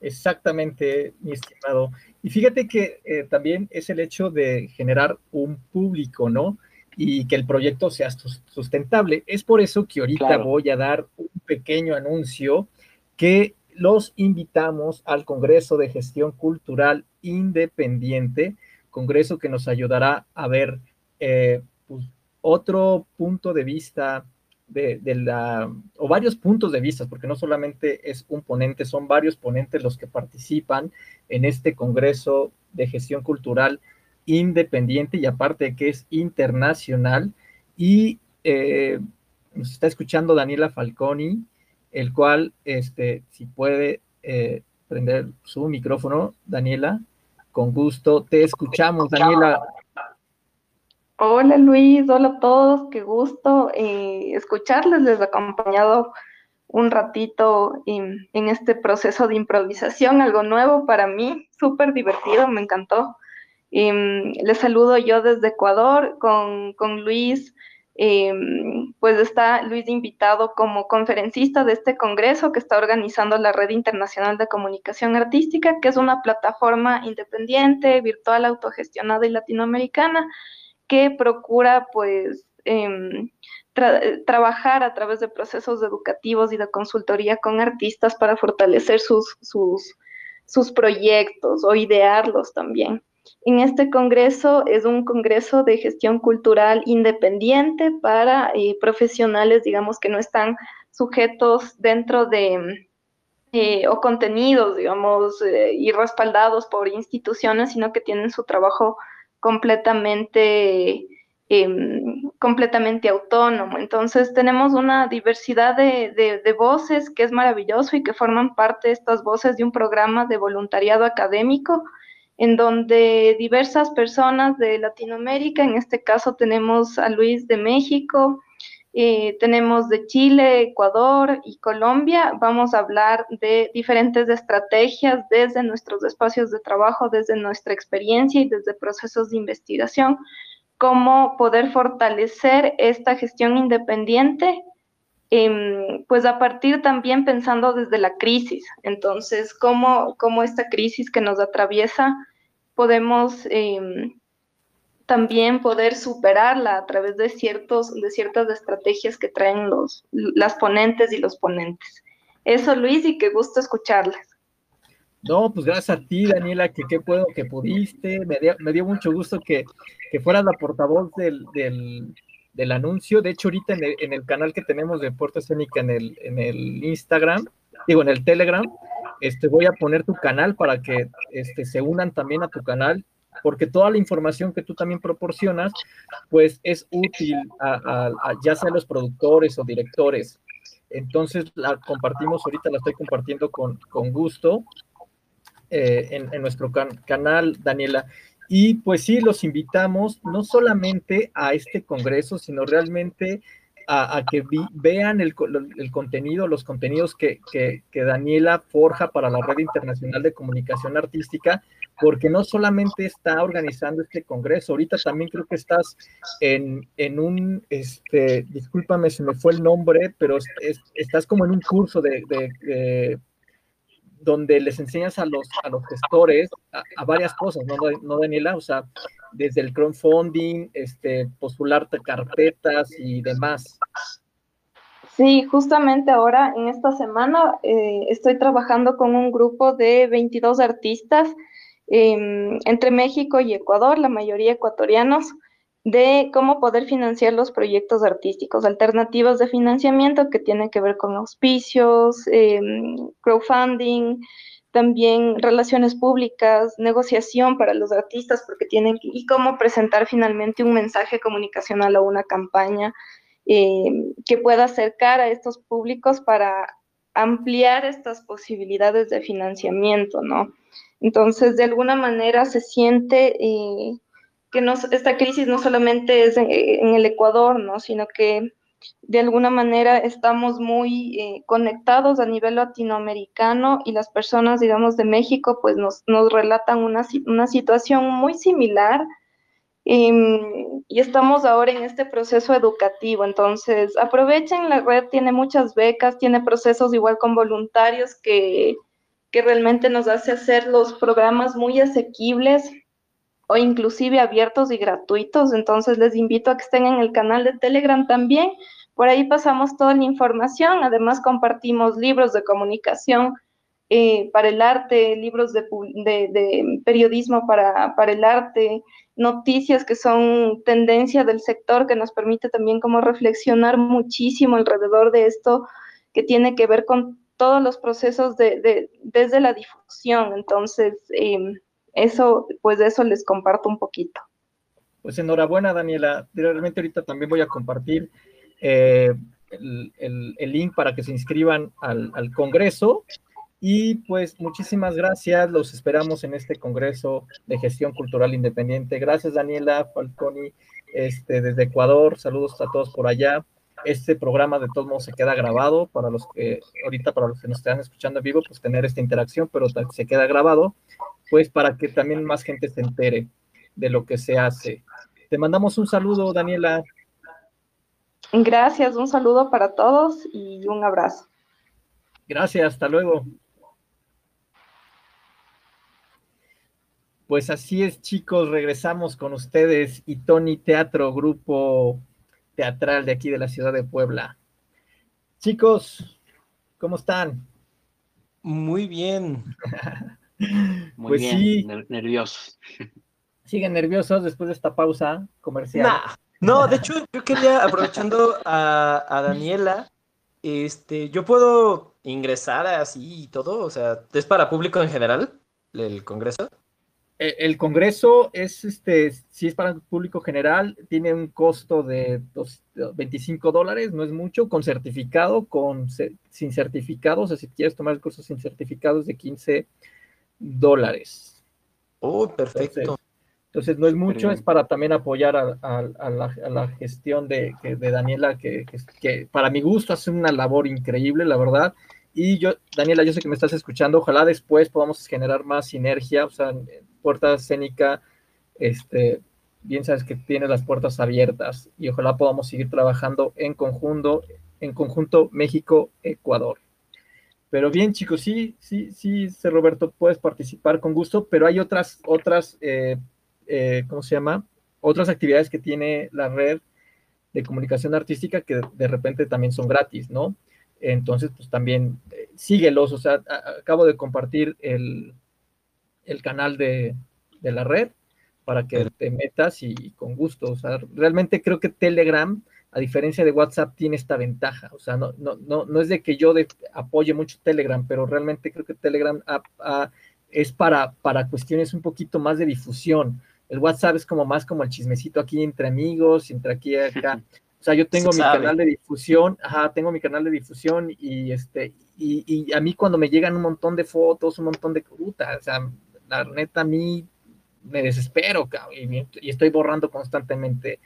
Exactamente, mi estimado. Y fíjate que eh, también es el hecho de generar un público, ¿no? Y que el proyecto sea sustentable. Es por eso que ahorita voy a dar un pequeño anuncio que los invitamos al Congreso de Gestión Cultural Independiente, congreso que nos ayudará a ver eh, pues, otro punto de vista de, la, o varios puntos de vista, porque no solamente es un ponente, son varios ponentes los que participan en este Congreso de Gestión Cultural Independiente y aparte que es internacional. Y eh, nos está escuchando Daniela Falconi, el cual, este, si puede eh, prender su micrófono, Daniela, con gusto te escuchamos, Daniela. Hola Luis, hola a todos, qué gusto eh, escucharles, les he acompañado un ratito en, este proceso de improvisación, algo nuevo para mí, súper divertido, me encantó. Em, les saludo yo desde Ecuador con, con Luis, Em, pues está Luis invitado como conferencista de este congreso que está organizando la Red Internacional de Comunicación Artística, que es una plataforma independiente, virtual, autogestionada y latinoamericana que procura pues em, trabajar a través de procesos educativos y de consultoría con artistas para fortalecer sus, sus, sus proyectos o idearlos también. En este congreso es un congreso de gestión cultural independiente para eh, profesionales, digamos, que no están sujetos dentro de eh, o contenidos, digamos, eh, y respaldados por instituciones, sino que tienen su trabajo completamente, em, completamente autónomo. Entonces tenemos una diversidad de, de voces que es maravilloso y que forman parte de estas voces de un programa de voluntariado académico en donde diversas personas de Latinoamérica, en este caso tenemos a Luis de México, eh, tenemos de Chile, Ecuador y Colombia. Vamos a hablar de diferentes estrategias desde nuestros espacios de trabajo, desde nuestra experiencia y desde procesos de investigación, cómo poder fortalecer esta gestión independiente, em, pues a partir también pensando desde la crisis. Entonces, cómo, cómo esta crisis que nos atraviesa podemos... Em, también poder superarla a través de, ciertos, de ciertas estrategias que traen los, las ponentes y los ponentes. Eso, Luis, y qué gusto escucharles. No, pues gracias a ti, Daniela, que qué puedo que pudiste. Me dio, me dio mucho gusto que, que fueras la portavoz del, del, del, anuncio. De hecho, ahorita en el, canal que tenemos de Puerto Escénica en el, en el Instagram, digo, en el Telegram, este, voy a poner tu canal para que este, se unan también a tu canal porque toda la información que tú también proporcionas, pues es útil a, ya sea los productores o directores. Entonces la compartimos, ahorita la estoy compartiendo con, con gusto eh, en, nuestro canal, Daniela. Y pues sí, los invitamos no solamente a este congreso, sino realmente a, que vean el, el, contenido, los contenidos que, que, Daniela forja para la Red Internacional de Comunicación Artística, porque no solamente está organizando este congreso, ahorita también creo que estás en, en un, este, discúlpame, se me fue el nombre, pero estás como en un curso de, donde les enseñas a los, a los gestores a, varias cosas, ¿no, ¿no, Daniela? O sea, desde el crowdfunding, este, postularte carpetas y demás. Sí, justamente ahora en esta semana eh, estoy trabajando con un grupo de 22 artistas Em, entre México y Ecuador, la mayoría ecuatorianos, de cómo poder financiar los proyectos artísticos, alternativas de financiamiento que tienen que ver con auspicios, em, crowdfunding, también relaciones públicas, negociación para los artistas, porque tienen y cómo presentar finalmente un mensaje comunicacional o una campaña em, que pueda acercar a estos públicos para ampliar estas posibilidades de financiamiento, ¿no? Entonces, de alguna manera se siente eh, que esta crisis no solamente es en, el Ecuador, ¿no? sino que de alguna manera estamos muy eh, conectados a nivel latinoamericano y las personas, digamos, de México, pues nos, nos relatan una, una, situación muy similar. Em, y estamos ahora en este proceso educativo, entonces aprovechen, la red tiene muchas becas, tiene procesos igual con voluntarios que, que realmente nos hace hacer los programas muy asequibles o inclusive abiertos y gratuitos. Entonces les invito a que estén en el canal de Telegram también. Por ahí pasamos toda la información. Además compartimos libros de comunicación eh, para el arte, libros de, periodismo para, para el arte, noticias que son tendencia del sector que nos permite también como reflexionar muchísimo alrededor de esto que tiene que ver con todos los procesos de, desde la difusión. Entonces, em, eso, pues de eso les comparto un poquito. Pues enhorabuena, Daniela. Realmente ahorita también voy a compartir eh, el, link para que se inscriban al, Congreso. Y pues muchísimas gracias. Los esperamos en este Congreso de Gestión Cultural Independiente. Gracias, Daniela Falconi, este, desde Ecuador. Saludos a todos por allá. Este programa de todos modos se queda grabado para los que ahorita para los que nos están escuchando en vivo, pues tener esta interacción, pero se queda grabado, pues para que también más gente se entere de lo que se hace. Te mandamos un saludo, Daniela. Gracias, un saludo para todos y un abrazo. Gracias, hasta luego. Pues así es, chicos, regresamos con ustedes y Tony Teatro, grupo teatral de aquí de la ciudad de Puebla. Chicos, ¿cómo están? Muy bien. [LAUGHS] Muy pues bien, sí. nerviosos. [LAUGHS] ¿Siguen nerviosos después de esta pausa comercial? No, de hecho, yo quería, aprovechando a, a, Daniela, este, yo puedo ingresar así y todo, o sea, ¿es para público en general el congreso? Eh, el Congreso es, este, si es para el público general, tiene un costo de 25 dólares, no es mucho, con certificado, con, sin certificado, o sea, si quieres tomar el curso sin certificado es de 15 dólares. Oh, perfecto. Entonces, no es mucho, es para también apoyar a, la, gestión de, de Daniela, que, que, para mi gusto hace una labor increíble, la verdad. Y yo, Daniela, yo sé que me estás escuchando, ojalá después podamos generar más sinergia, o sea, Puerta Escénica, este, bien sabes que tiene las puertas abiertas y ojalá podamos seguir trabajando en conjunto, en conjunto México-Ecuador. Pero bien, chicos, sí, sí, sí, Roberto, puedes participar con gusto, pero hay otras, otras eh, eh, ¿cómo se llama? Otras actividades que tiene la red de comunicación artística que de repente también son gratis, ¿no? Entonces, pues también eh, síguelos, o sea, acabo de compartir el, el canal de, de, la red para que te metas y, con gusto, o sea, realmente creo que Telegram, a diferencia de WhatsApp, tiene esta ventaja, o sea, no, no, no, no es de que yo apoye mucho Telegram, pero realmente creo que Telegram es para, para cuestiones un poquito más de difusión, el WhatsApp es como más como el chismecito aquí entre amigos, entre aquí y acá. [LAUGHS] O sea, yo tengo mi canal de difusión, ajá, tengo mi canal de difusión y este, y, a mí cuando me llegan un montón de fotos, un montón de fruta, o sea, la neta a mí me desespero, cabrón, y, estoy borrando constantemente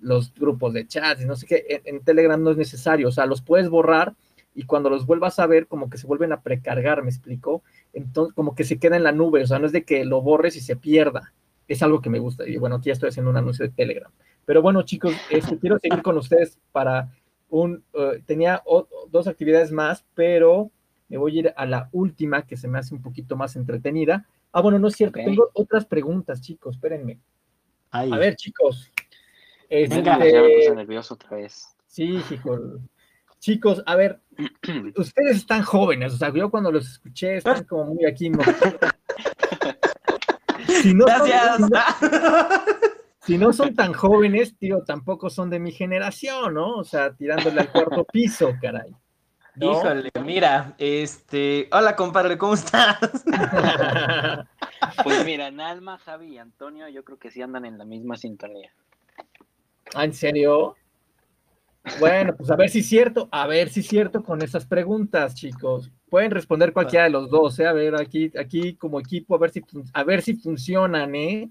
los grupos de chats y no sé qué, en, en, Telegram no es necesario, o sea, los puedes borrar y cuando los vuelvas a ver como que se vuelven a precargar, ¿me explico? Entonces, como que se queda en la nube, o sea, no es de que lo borres y se pierda, es algo que me gusta. Y bueno, aquí ya estoy haciendo un anuncio de Telegram. Pero bueno, chicos, este, quiero seguir con ustedes para un... Eh, tenía dos actividades más, pero me voy a ir a la última que se me hace un poquito más entretenida. Ah, bueno, no es cierto. Tengo otras preguntas, chicos. Espérenme. A ver, chicos. Este, Venga, ya me puse nervioso otra vez. Sí, chicos. Chicos, a ver, [CLEARS THROAT] ustedes están jóvenes, o sea, yo cuando los escuché están como muy aquí, Si no Gracias. Son, si, no, son tan jóvenes, tío, tampoco son de mi generación, ¿no? O sea, tirándole al cuarto piso, caray. Híjole, mira, este, hola compadre, ¿cómo estás? [LAUGHS] pues mira, Nalma, Javi y Antonio, yo creo que sí andan en la misma sintonía. ¿Ah, ¿En serio? Bueno, pues a ver si es cierto, a ver si es cierto con esas preguntas, chicos. Pueden responder cualquiera de los dos, ¿eh? A ver, aquí, aquí como equipo, a ver si, a ver si funcionan, ¿eh?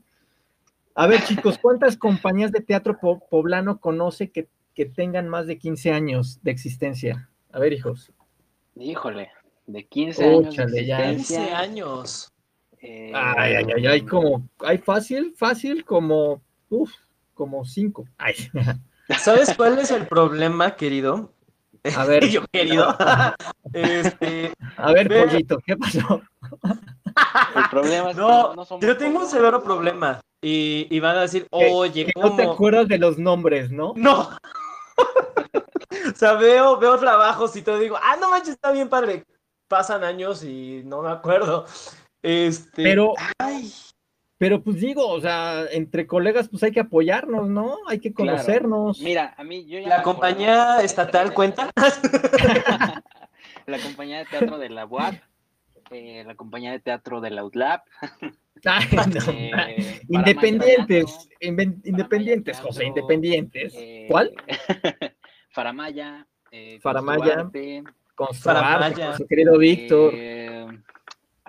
A ver, chicos, ¿cuántas compañías de teatro poblano conoce que, tengan más de 15 años de existencia? A ver, hijos. Híjole, de 15 años. De ya. 15 años. Eh, ay, ay, ay, ay, como, hay fácil, fácil, como, uff, como cinco. Ay. [LAUGHS] ¿Sabes cuál es el problema, querido? A ver. [LAUGHS] Yo, querido. [LAUGHS] este, a ver, pollito, ¿qué pasó? El problema es no, que no somos yo tengo un severo problema. Y, y, van a decir, oye, ¿cómo? No te acuerdas de los nombres, ¿no? No. o sea, veo, veo trabajos y te digo, ah, no manches, está bien padre. Pasan años y no me acuerdo. Este. Pero. Ay. Pero pues digo, o sea, entre colegas pues hay que apoyarnos, ¿no? Hay que conocernos. Mira, a mí yo ya ¿La compañía estatal cuenta? [LAUGHS] la compañía de teatro de la UAP, eh, la compañía de teatro de la UTLAP. [LAUGHS] Eh, independientes, independientes, José, independientes. Eh, ¿Cuál? Faramaya. Faramaya. Con Faramaya. su querido Víctor.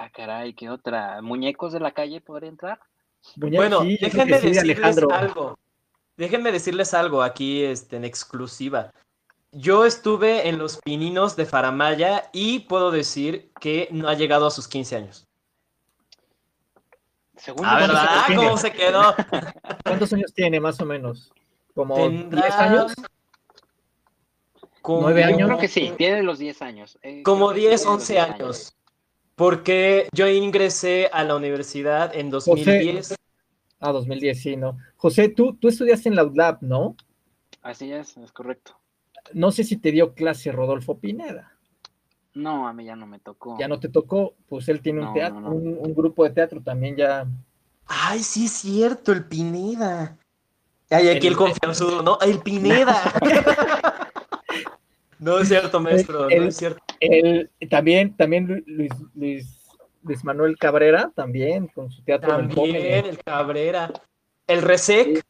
Ah, caray, ¿qué otra? ¿Muñecos de la calle podría entrar? bueno, déjenme decirles algo. Déjenme decirles algo aquí este, en exclusiva. Yo estuve en los pininos de Faramaya y puedo decir que no ha llegado a sus 15 años. Según ah, ¿verdad? ¿Cómo se quedó? [LAUGHS] ¿Cuántos años tiene, más o menos? ¿Como 10 años? ¿Nueve años? Yo creo que sí, tiene los 10 años. Eh, Como 10, 11 años. Porque yo ingresé a la universidad en 2010. ah, 2010, sí, ¿no? José, tú, tú estudiaste en la UDLAB, ¿no? Así es, es correcto. No sé si te dio clase Rodolfo Pineda. No, a mí ya no me tocó. Ya no te tocó, pues él tiene un teatro, Un, grupo de teatro también ya. Ay, sí es cierto, el Pineda. Ay, aquí el, el confianzudo, ¿no? El Pineda. [LAUGHS] [LAUGHS] No es cierto, maestro, no es cierto. también, también Luis, Luis, Manuel Cabrera, también, con su teatro También, el, Cabrera. El Resec.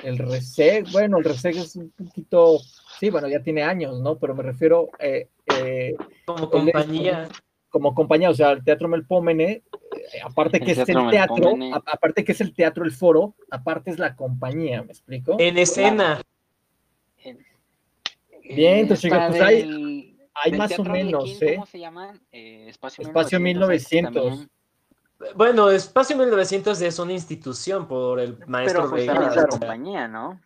El Resec, bueno, el Resec es un poquito, sí, bueno, ya tiene años, ¿no? Pero me refiero... Eh, eh, como compañía. como compañía, o sea, el Teatro Melpómene, aparte que es el teatro, aparte que es el teatro, el foro, aparte es la compañía, ¿me explico? En escena. Bien, entonces chicos, pues hay, hay más o menos, ¿eh? ¿Cómo se llaman? Eh, Espacio, Espacio 1900. Bueno, Espacio 1900 es una institución por el maestro Pero la compañía, ¿no?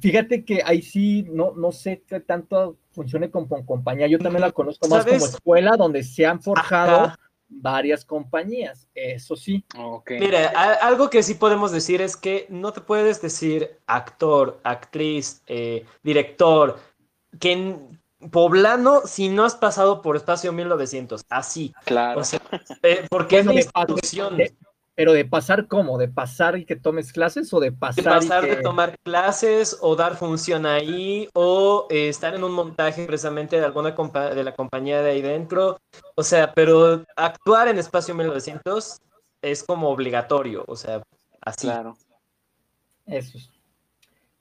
Fíjate que ahí sí, no, no sé qué tanto funcione como compañía. Yo también la conozco más como escuela donde se han forjado varias compañías. Eso sí. Okay. Mira, algo que sí podemos decir es que no te puedes decir actor, actriz, eh, director, que en poblano si no has pasado por Espacio 1900. Así. Claro. Eh, porque es una institución. Pero de pasar cómo, de pasar y que tomes clases o de pasar. De pasar de tomar clases o dar función ahí o eh, estar en un montaje precisamente de alguna de la compañía de ahí dentro. O sea, pero actuar en Espacio 1900 es como obligatorio, o sea, así. Claro. Eso. Es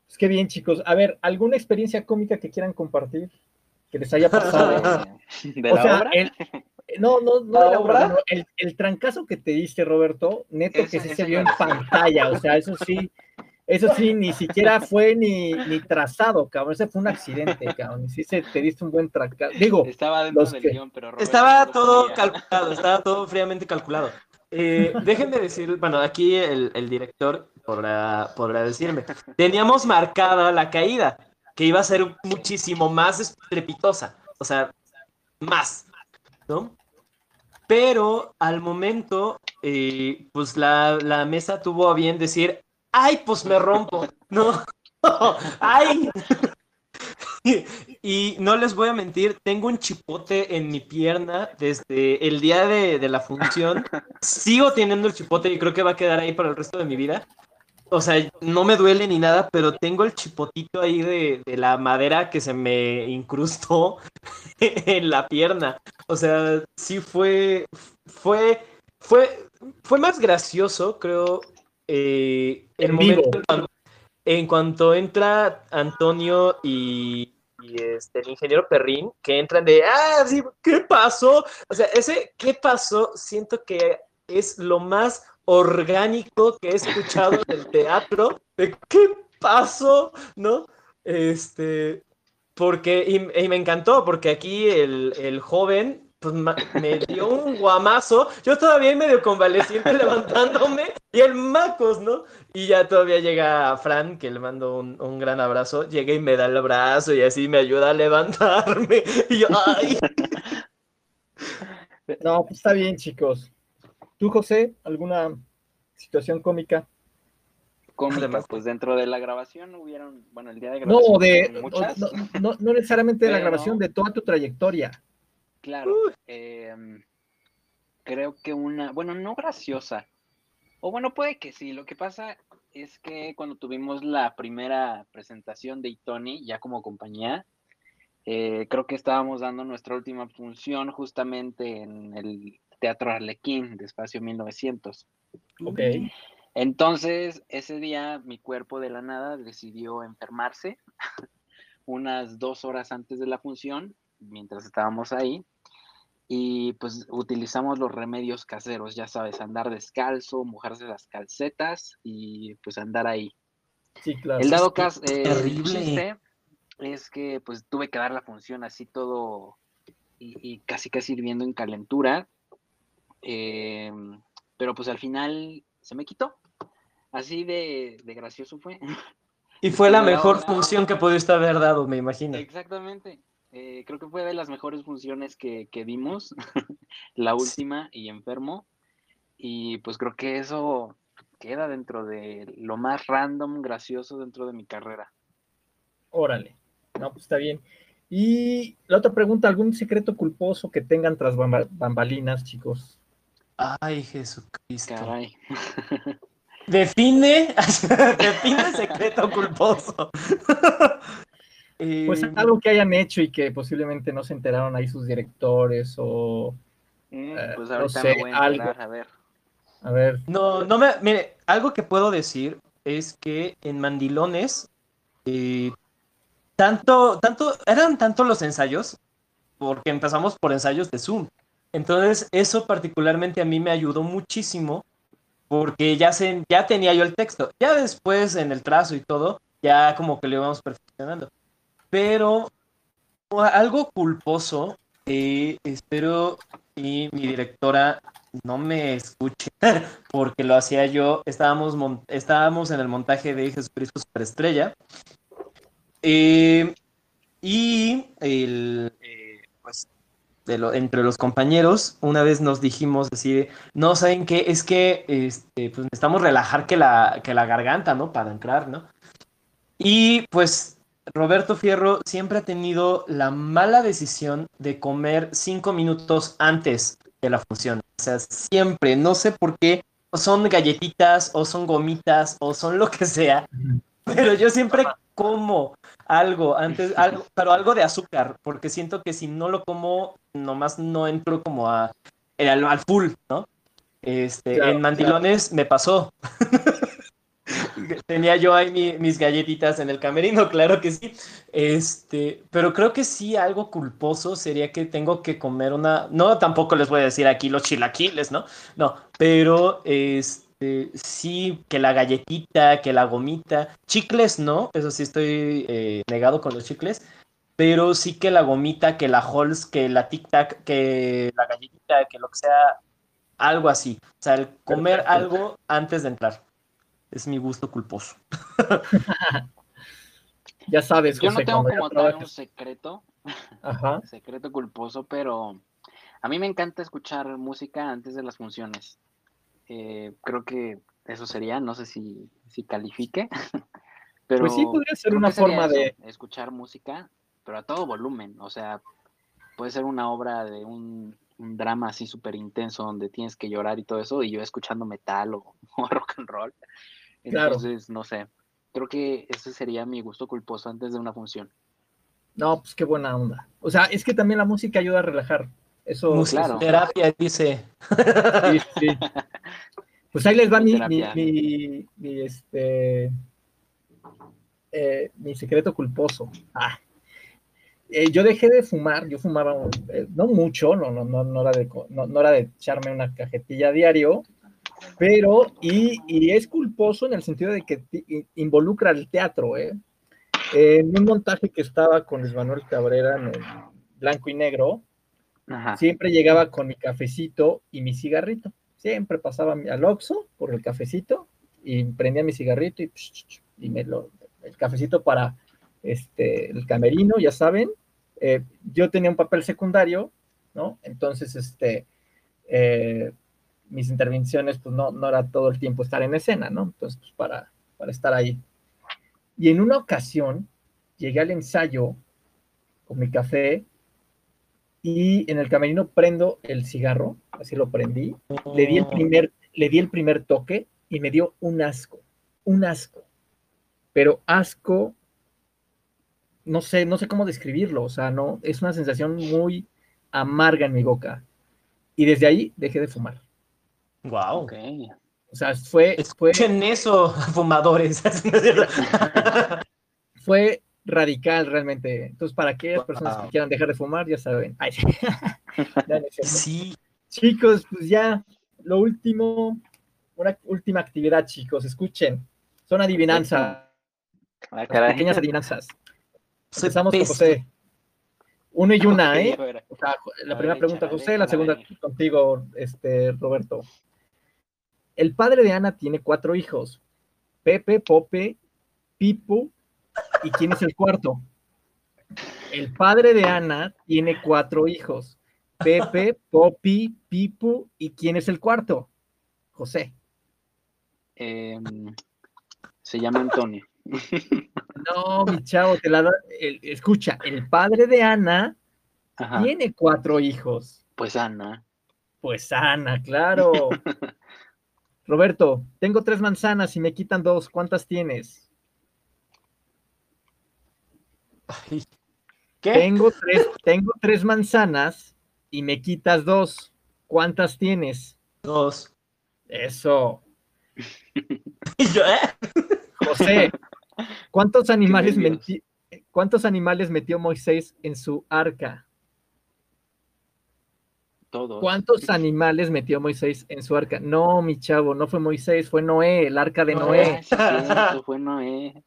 pues qué bien, chicos. A ver, ¿alguna experiencia cómica que quieran compartir? Que les haya pasado. ¿De la obra? No, no, no, el, el, trancazo que te diste, Roberto, neto que sí se vio en pantalla, o sea, eso sí, eso sí, ni siquiera fue ni, ni trazado, cabrón, ese fue un accidente, cabrón, sí se, te diste un buen trancazo, digo. Estaba dentro del guion, pero Estaba todo calculado, estaba todo fríamente calculado. Eh, déjenme decir, bueno, aquí el, director podrá, podrá decirme, teníamos marcada la caída, que iba a ser muchísimo más estrepitosa, o sea, más, ¿no? Pero al momento, eh, pues la, la, mesa tuvo a bien decir, ay, pues me rompo, ¿no? [LAUGHS] ay. [LAUGHS] y no les voy a mentir, tengo un chipote en mi pierna desde el día de, de la función. [LAUGHS] Sigo teniendo el chipote y creo que va a quedar ahí para el resto de mi vida o sea, no me duele ni nada, pero tengo el chipotito ahí de, la madera que se me incrustó [LAUGHS] en la pierna. O sea, sí fue, fue, fue, fue más gracioso, creo, eh, el momento en cuanto entra Antonio y, este, el ingeniero Perrín, que entran de, ah, sí, ¿qué pasó? O sea, ese ¿qué pasó? Siento que es lo más orgánico que he escuchado del [LAUGHS] teatro, de qué pasó, ¿no? Este, porque, y, me encantó, porque aquí el, el joven pues, me dio un guamazo, yo todavía medio convaleciente [LAUGHS] levantándome, y el Macos, ¿no? Y ya todavía llega Fran, que le mando un, un, gran abrazo, llega y me da el abrazo y así me ayuda a levantarme, [LAUGHS] y yo, ¡ay! [LAUGHS] No, pues está bien, chicos. ¿Tú, José, alguna situación cómica? Cómica, pues dentro de la grabación hubieron, bueno, el día de grabación. No, de, no, no, necesariamente de la grabación, de toda tu trayectoria. Claro. Em, creo que una, bueno, no graciosa. O bueno, puede que sí. Lo que pasa es que cuando tuvimos la primera presentación de Itoni, ya como compañía, eh, creo que estábamos dando nuestra última función justamente en el Teatro Arlequín de Espacio 1900. Ok. Entonces, ese día mi cuerpo de la nada decidió enfermarse [LAUGHS] unas dos horas antes de la función, mientras estábamos ahí. Y pues utilizamos los remedios caseros, ya sabes, andar descalzo, mojarse las calcetas y pues andar ahí. Sí, claro. El dado caso, eh, es que pues tuve que dar la función así todo y casi casi hirviendo en calentura Em, pero pues al final se me quitó. Así de, gracioso fue. Y fue la mejor función que pudiste haber dado, me imagino. Exactamente. Eh, creo que fue de las mejores funciones que, que dimos, [LAUGHS] la última y enfermo. Y pues creo que eso queda dentro de lo más random, gracioso dentro de mi carrera. Órale, no, pues está bien. Y la otra pregunta, ¿algún secreto culposo que tengan tras bambalinas, chicos? Ay, Jesucristo. Caray. Define, [LAUGHS] define secreto culposo. [LAUGHS] pues algo que hayan hecho y que posiblemente no se enteraron ahí sus directores o mm, eh, pues no sé, algo. A ver. A ver. No, no me, mire, algo que puedo decir es que en Mandilones eh, tanto, tanto, eran tanto los ensayos, porque empezamos por ensayos de Zoom. Entonces, eso particularmente a mí me ayudó muchísimo porque ya, se, ya tenía yo el texto. Ya después en el trazo y todo, ya como que lo íbamos perfeccionando. Pero algo culposo, espero y mi directora no me escuche [LAUGHS] porque lo hacía yo. Estábamos, estábamos en el montaje de Jesucristo Superestrella. Eh, y el, eh, pues, entre los compañeros, una vez nos dijimos así, no, ¿saben qué? Es que este, pues necesitamos relajar que la, que la garganta, ¿no? Para entrar, ¿no? Y pues Roberto Fierro siempre ha tenido la mala decisión de comer cinco minutos antes de la función. O sea, siempre, no sé por qué, son galletitas o son gomitas o son lo que sea, pero yo siempre como algo antes, [LAUGHS] algo, pero algo de azúcar, porque siento que si no lo como, nomás no entro como a, al, al full, ¿no? Este, en mandilones me pasó. [LAUGHS] Tenía yo ahí mis galletitas en el camerino, [LAUGHS] claro que sí. Este, pero creo que sí algo culposo sería que tengo que comer una. No, tampoco les voy a decir aquí los chilaquiles, ¿no? No, pero este, sí que la galletita, que la gomita, chicles no, eso sí estoy eh, negado con los chicles, pero sí que la gomita, que la Halls, que la Tic Tac, que la galletita, que lo que sea, algo así. O sea, el comer algo antes de entrar es mi gusto culposo. [LAUGHS] ya sabes, Yo no tengo como tal un secreto, [LAUGHS] secreto culposo, pero a mí me encanta escuchar música antes de las funciones. Eh, creo que eso sería, no sé si, si califique, [LAUGHS] pero... Pues sí, podría ser una forma de... Escuchar música, pero a todo volumen, o sea, puede ser una obra de un, drama así súper intenso donde tienes que llorar y todo eso, y yo escuchando metal o rock and roll. Entonces, no sé. Creo que ese sería mi gusto culposo antes de una función. No, pues qué buena onda. O sea, es que también la música ayuda a relajar. Eso, claro. Terapia, dice. Sí, sí. [LAUGHS] Pues ahí les va mi, mi, este, eh, mi secreto culposo. Ah. Eh, yo dejé de fumar, yo fumaba eh, no mucho, no, no, no, no, era de, no, no era de echarme una cajetilla a diario, pero, y, es culposo en el sentido de que involucra el teatro, ¿eh? En un montaje que estaba con Luis Manuel Cabrera en blanco y negro, siempre llegaba con mi cafecito y mi cigarrito. Siempre pasaba al Oxxo por el cafecito y prendía mi cigarrito y, y me lo, el cafecito para este, el camerino, ya saben. Eh, yo tenía un papel secundario, ¿no? Entonces, este, eh, mis intervenciones, pues no, no era todo el tiempo estar en escena, ¿no? Entonces, pues para, para estar ahí. Y en una ocasión llegué al ensayo con mi café y en el camerino prendo el cigarro, así lo prendí, le di el primer, le di el primer toque y me dio un asco, un asco, pero asco, no sé, no sé cómo describirlo, o sea, no, es una sensación muy amarga en mi boca. Y desde ahí dejé de fumar. Wow. Okay. O sea, fue. Escuchen eso, [LAUGHS] fumadores. [LAUGHS] fue radical realmente. Entonces, para aquellas personas que quieran dejar de fumar, ya saben. [LAUGHS] sí. Chicos, pues ya, lo último, una última actividad, chicos. Escuchen. Son adivinanzas. Ah, pequeñas adivinanzas. Empezamos con José. Uno y una, ¿eh? la primera pregunta, José, la segunda contigo, este, Roberto. El padre de Ana tiene cuatro hijos. Pepe, Pope, Pipo, ¿y quién es el cuarto? El padre de Ana tiene cuatro hijos. Pepe, Popi, Pipo, ¿y quién es el cuarto? José. Em, se llama Antonio. [LAUGHS] No, mi chavo, te la escucha, el padre de Ana tiene cuatro hijos. Pues Ana. Pues Ana, claro. [LAUGHS] Roberto, tengo tres manzanas y me quitan dos. ¿Cuántas tienes? ¿Qué? Tengo tres, tengo tres manzanas y me quitas dos. ¿Cuántas tienes? Dos. Eso. [LAUGHS] José, ¿cuántos animales, ¿cuántos animales metió Moisés en su arca? Todos. ¿Cuántos animales metió Moisés en su arca? No, mi chavo, no fue Moisés, fue Noé, el arca de Noé. Ah, sí, fue Noé.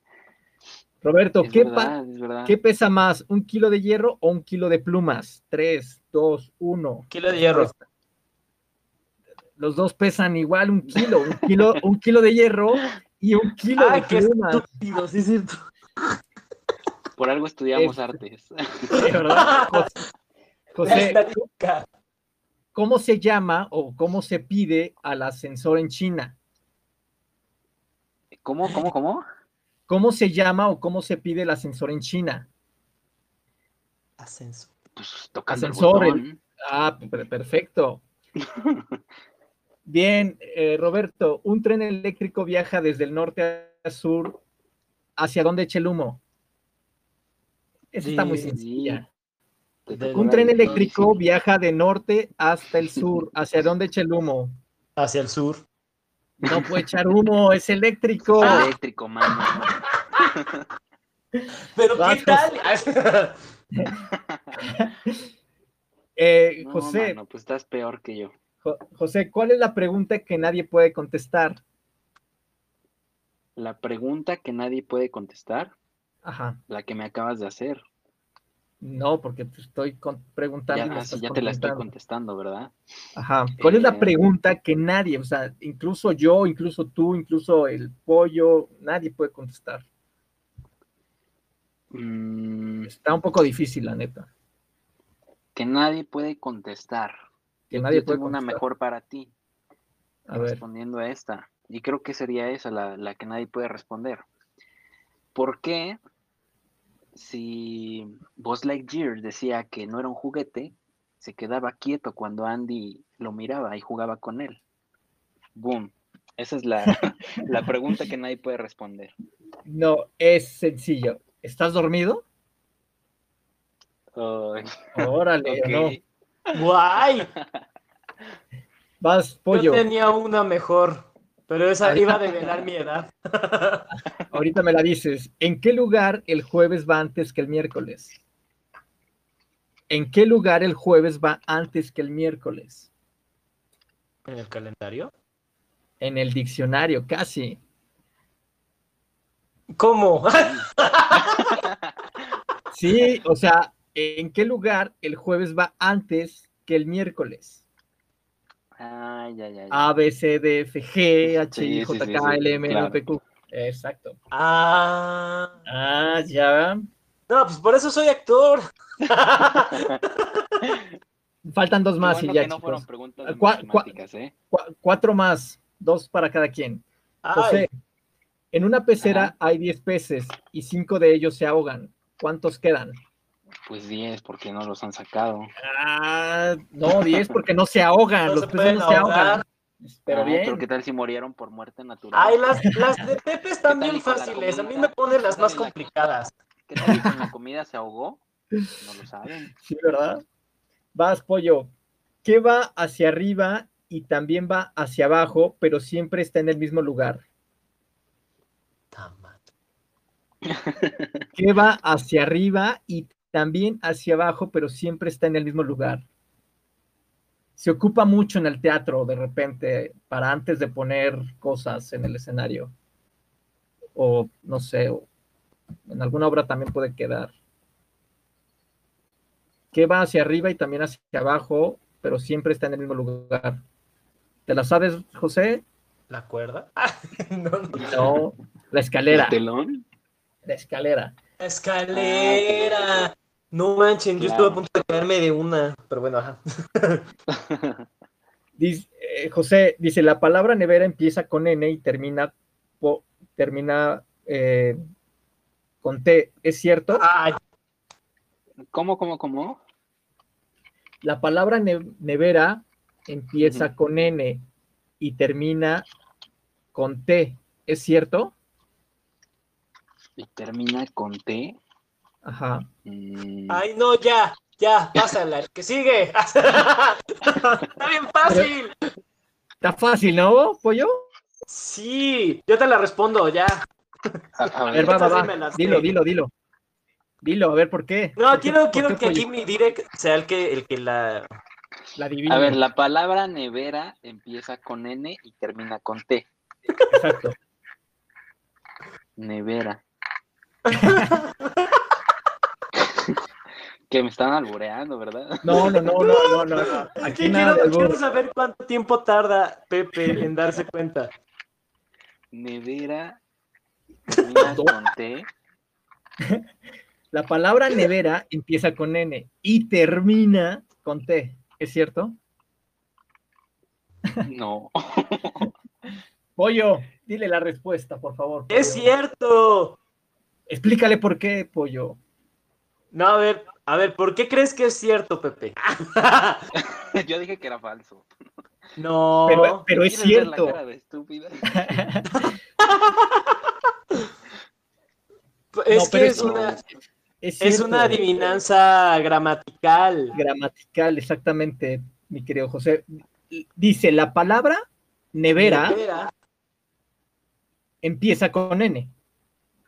Roberto, ¿qué, verdad, pa- es verdad. ¿qué pesa más? ¿Un kilo de hierro o un kilo de plumas? Tres, dos, uno. Kilo de hierro. Los dos pesan igual, un kilo, un kilo, un kilo de hierro y un kilo Ay, de qué plumas. estúpido, sí es cierto. Por algo estudiamos Es- artes. [LAUGHS] De verdad, José, [LAUGHS] José. ¿Cómo se llama o cómo se pide al ascensor en China? ¿Cómo, cómo, cómo? ¿Cómo se llama o cómo se pide el ascensor en China? Ascenso. Pues tocando Ascensor, el- botón. Ah, per- perfecto. [LAUGHS] Bien, eh, Roberto, un tren eléctrico viaja desde el norte al sur. ¿Hacia dónde echa el humo? Esa está muy Sí, sencilla. Un tren eléctrico viaja de norte hasta el sur. ¿Hacia dónde echa el humo? Hacia el sur. No puede echar humo, es eléctrico. Eléctrico, mano. [LAUGHS] Pero ¿qué tal? [LAUGHS] Eh, No, José, mano, pues estás peor que yo. Jo- José, ¿cuál es la pregunta que nadie puede contestar? La pregunta que nadie puede contestar, Ajá. la que me acabas de hacer. No, porque te estoy con- preguntando. Ya, y me ah, sí, ya te la estoy contestando. ¿verdad? Ajá. ¿Cuál es la pregunta que nadie, o sea, incluso yo, incluso tú, incluso el pollo, nadie puede contestar? Mm, Está un poco difícil, la neta. que nadie puede contestar. Que Yo- nadie yo puede tengo una mejor para ti, A ver, respondiendo a esta. Y creo que sería esa la, la que nadie puede responder. ¿Por qué si Buzz Lightyear decía que no era un juguete, se quedaba quieto cuando Andy lo miraba y jugaba con él? Boom. Esa es la, [LAUGHS] la pregunta que nadie puede responder. no, es sencillo. ¿Estás dormido? Órale, no. Guay. Vas, pollo. Yo tenía una mejor, pero esa iba a develar mi edad. [LAUGHS] Ahorita me la dices. ¿En qué lugar el jueves va antes que el miércoles? ¿En qué lugar el jueves va antes que el miércoles? ¿En el calendario? En el diccionario, casi. ¿Cómo? [LAUGHS] Sí, o sea, ¿en qué lugar el jueves va antes que el miércoles? Ay, ya, ya, ya. A, B, C, D, F, G, H, I, J, sí, K, sí, L, M, N. P, Q. Exacto. Ah. Ah, ya. No, pues por eso soy actor. [LAUGHS] Faltan dos más bueno y ya, que no fueron preguntas de matemáticas, ¿eh? Cu- cuatro más, dos para cada quien. Ay, José, en una pecera Ajá. hay 10 peces y cinco de ellos se ahogan. ¿Cuántos quedan? Pues 10, porque no los han sacado. Ah, no, 10 porque no se [LAUGHS] ahogan. No Los se peces no se ahogan. Pero Ah, bien. Pero ¿qué tal si murieron por muerte natural? Ay, las, las [LAUGHS] de Pepe ¿Qué están bien fáciles. A mí me ponen las ¿Qué más complicadas. [LAUGHS] ¿Qué tal si con la comida se ahogó? No lo saben. Sí, ¿verdad? Vas, pollo. ¿Qué va hacia arriba y también va hacia abajo, pero siempre está en el mismo lugar? ¿Qué va hacia arriba y también hacia abajo, pero siempre está en el mismo lugar? Se ocupa mucho en el teatro de repente para antes de poner cosas en el escenario. O no sé, o en alguna obra también puede quedar. ¿Qué va hacia arriba y también hacia abajo, pero siempre está en el mismo lugar? ¿Te la sabes, José? ¿La cuerda? [LAUGHS] no, no. No, la escalera. ¿El telón? La escalera. Escalera. No manchen, yo estuve a punto de caerme de una. Pero bueno, ajá. [LAUGHS] Dice, eh, José dice, la palabra nevera empieza con N y termina, po- termina eh, con T. ¿Es cierto? Ay, ¿Cómo, cómo, cómo? La palabra ne- nevera empieza con N y termina con T. ¿Es cierto? Y termina con T. Ajá. Mm, ay, no, ya, ya, pásala, el que sigue. [LAUGHS] Está bien fácil. Está fácil, ¿no, pollo? Sí, yo te la respondo, ya. a- ver, va, Dilo, dilo, dilo. Dilo, a ver, ¿por qué? No, ¿Por qué- quiero, quiero qué que aquí pollo? mi direct sea el que, el que la, La adivina. A ver, la palabra nevera empieza con N y termina con T. Exacto. Nevera. [LAUGHS] que me están albureando, ¿verdad? No, no, no, no, no, no. no. [LAUGHS] Aquí Sí, nada quiero, saber cuánto tiempo tarda Pepe en darse cuenta. Nevera termina con T. La palabra nevera empieza con N y termina con T. ¿Es cierto? No. Pollo, dile la respuesta, por favor. ¡Es cierto! Explícale por qué, Pollo. No, a ver, a ver, ¿por qué crees que es cierto, Pepe? [LAUGHS] Yo dije que era falso. no. Pero, pero es ¿Quieres ver la cierto. cara de estúpida? [LAUGHS] es No, que es una, es es cierto. una adivinanza gramatical. Gramatical, exactamente, mi querido José. Dice, la palabra nevera Nevera. empieza con N.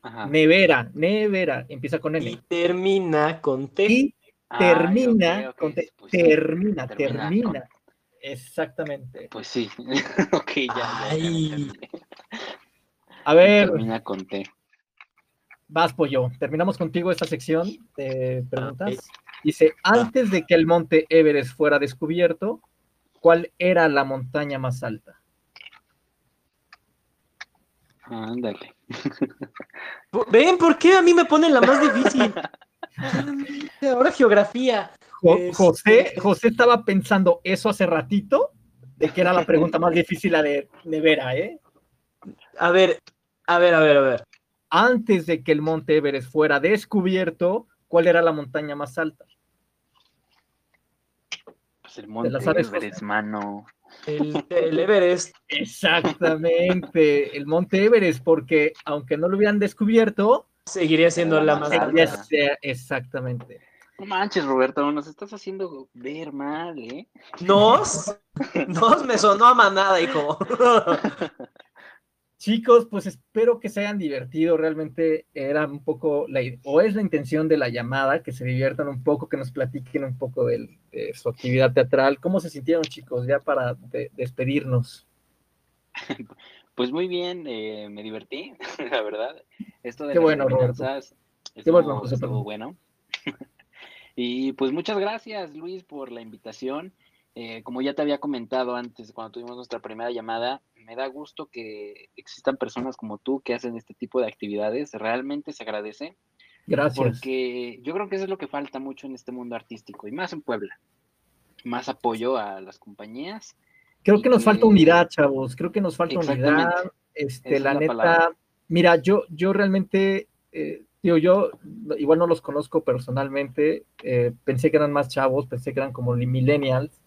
Ajá. Nevera, nevera, empieza con y N. termina con T. Y Ay, termina, con T. pues sí, termina, termina con- Exactamente. Pues sí. [LAUGHS] ok, ya. A ver, Termina con T. vas, Pollo. Terminamos contigo esta sección de preguntas. Dice, antes de que el monte Everest fuera descubierto, ¿cuál era la montaña más alta? Ándale. ¿Ven por qué a mí me ponen la más difícil? [LAUGHS] Ahora geografía. Jo- Este- José, José estaba pensando eso hace ratito, de que era la pregunta más difícil la de nevera, ¿eh? A ver, a ver, a ver, a ver. Antes de que el monte Everest fuera descubierto, ¿cuál era la montaña más alta? Pues el monte la sabes, Everest, mano. El, el Everest. Exactamente, el monte Everest, porque aunque no lo hubieran descubierto, Seguiría siendo la más alta. exactamente. No manches, Roberto, nos estás haciendo ver mal, ¿eh? Nos, nos me sonó a manada, hijo. [LAUGHS] Chicos, pues espero que se hayan divertido. Realmente era un poco, la, o es la intención de la llamada, que se diviertan un poco, que nos platiquen un poco de su actividad teatral. ¿Cómo se sintieron, chicos, ya para de- despedirnos? [LAUGHS] Pues muy bien, eh, me divertí, [LAUGHS] la verdad. Esto de Qué las bueno, adivinanzas Qué estuvo- bueno, José, estuvo bueno. y pues muchas gracias, Luis, por la invitación. Eh, como ya te había comentado antes, cuando tuvimos nuestra primera llamada, me da gusto que existan personas como tú que hacen este tipo de actividades. Realmente se agradece. Gracias. Porque yo creo que eso es lo que falta mucho en este mundo artístico y más en Puebla. Más apoyo a las compañías. Creo que nos que- falta unidad, chavos. Creo que nos falta unidad. Este, Esa es la la neta, palabra. mira, yo, yo realmente, eh, digo, yo igual no los conozco personalmente. eh, pensé que eran más chavos, pensé que eran como millennials.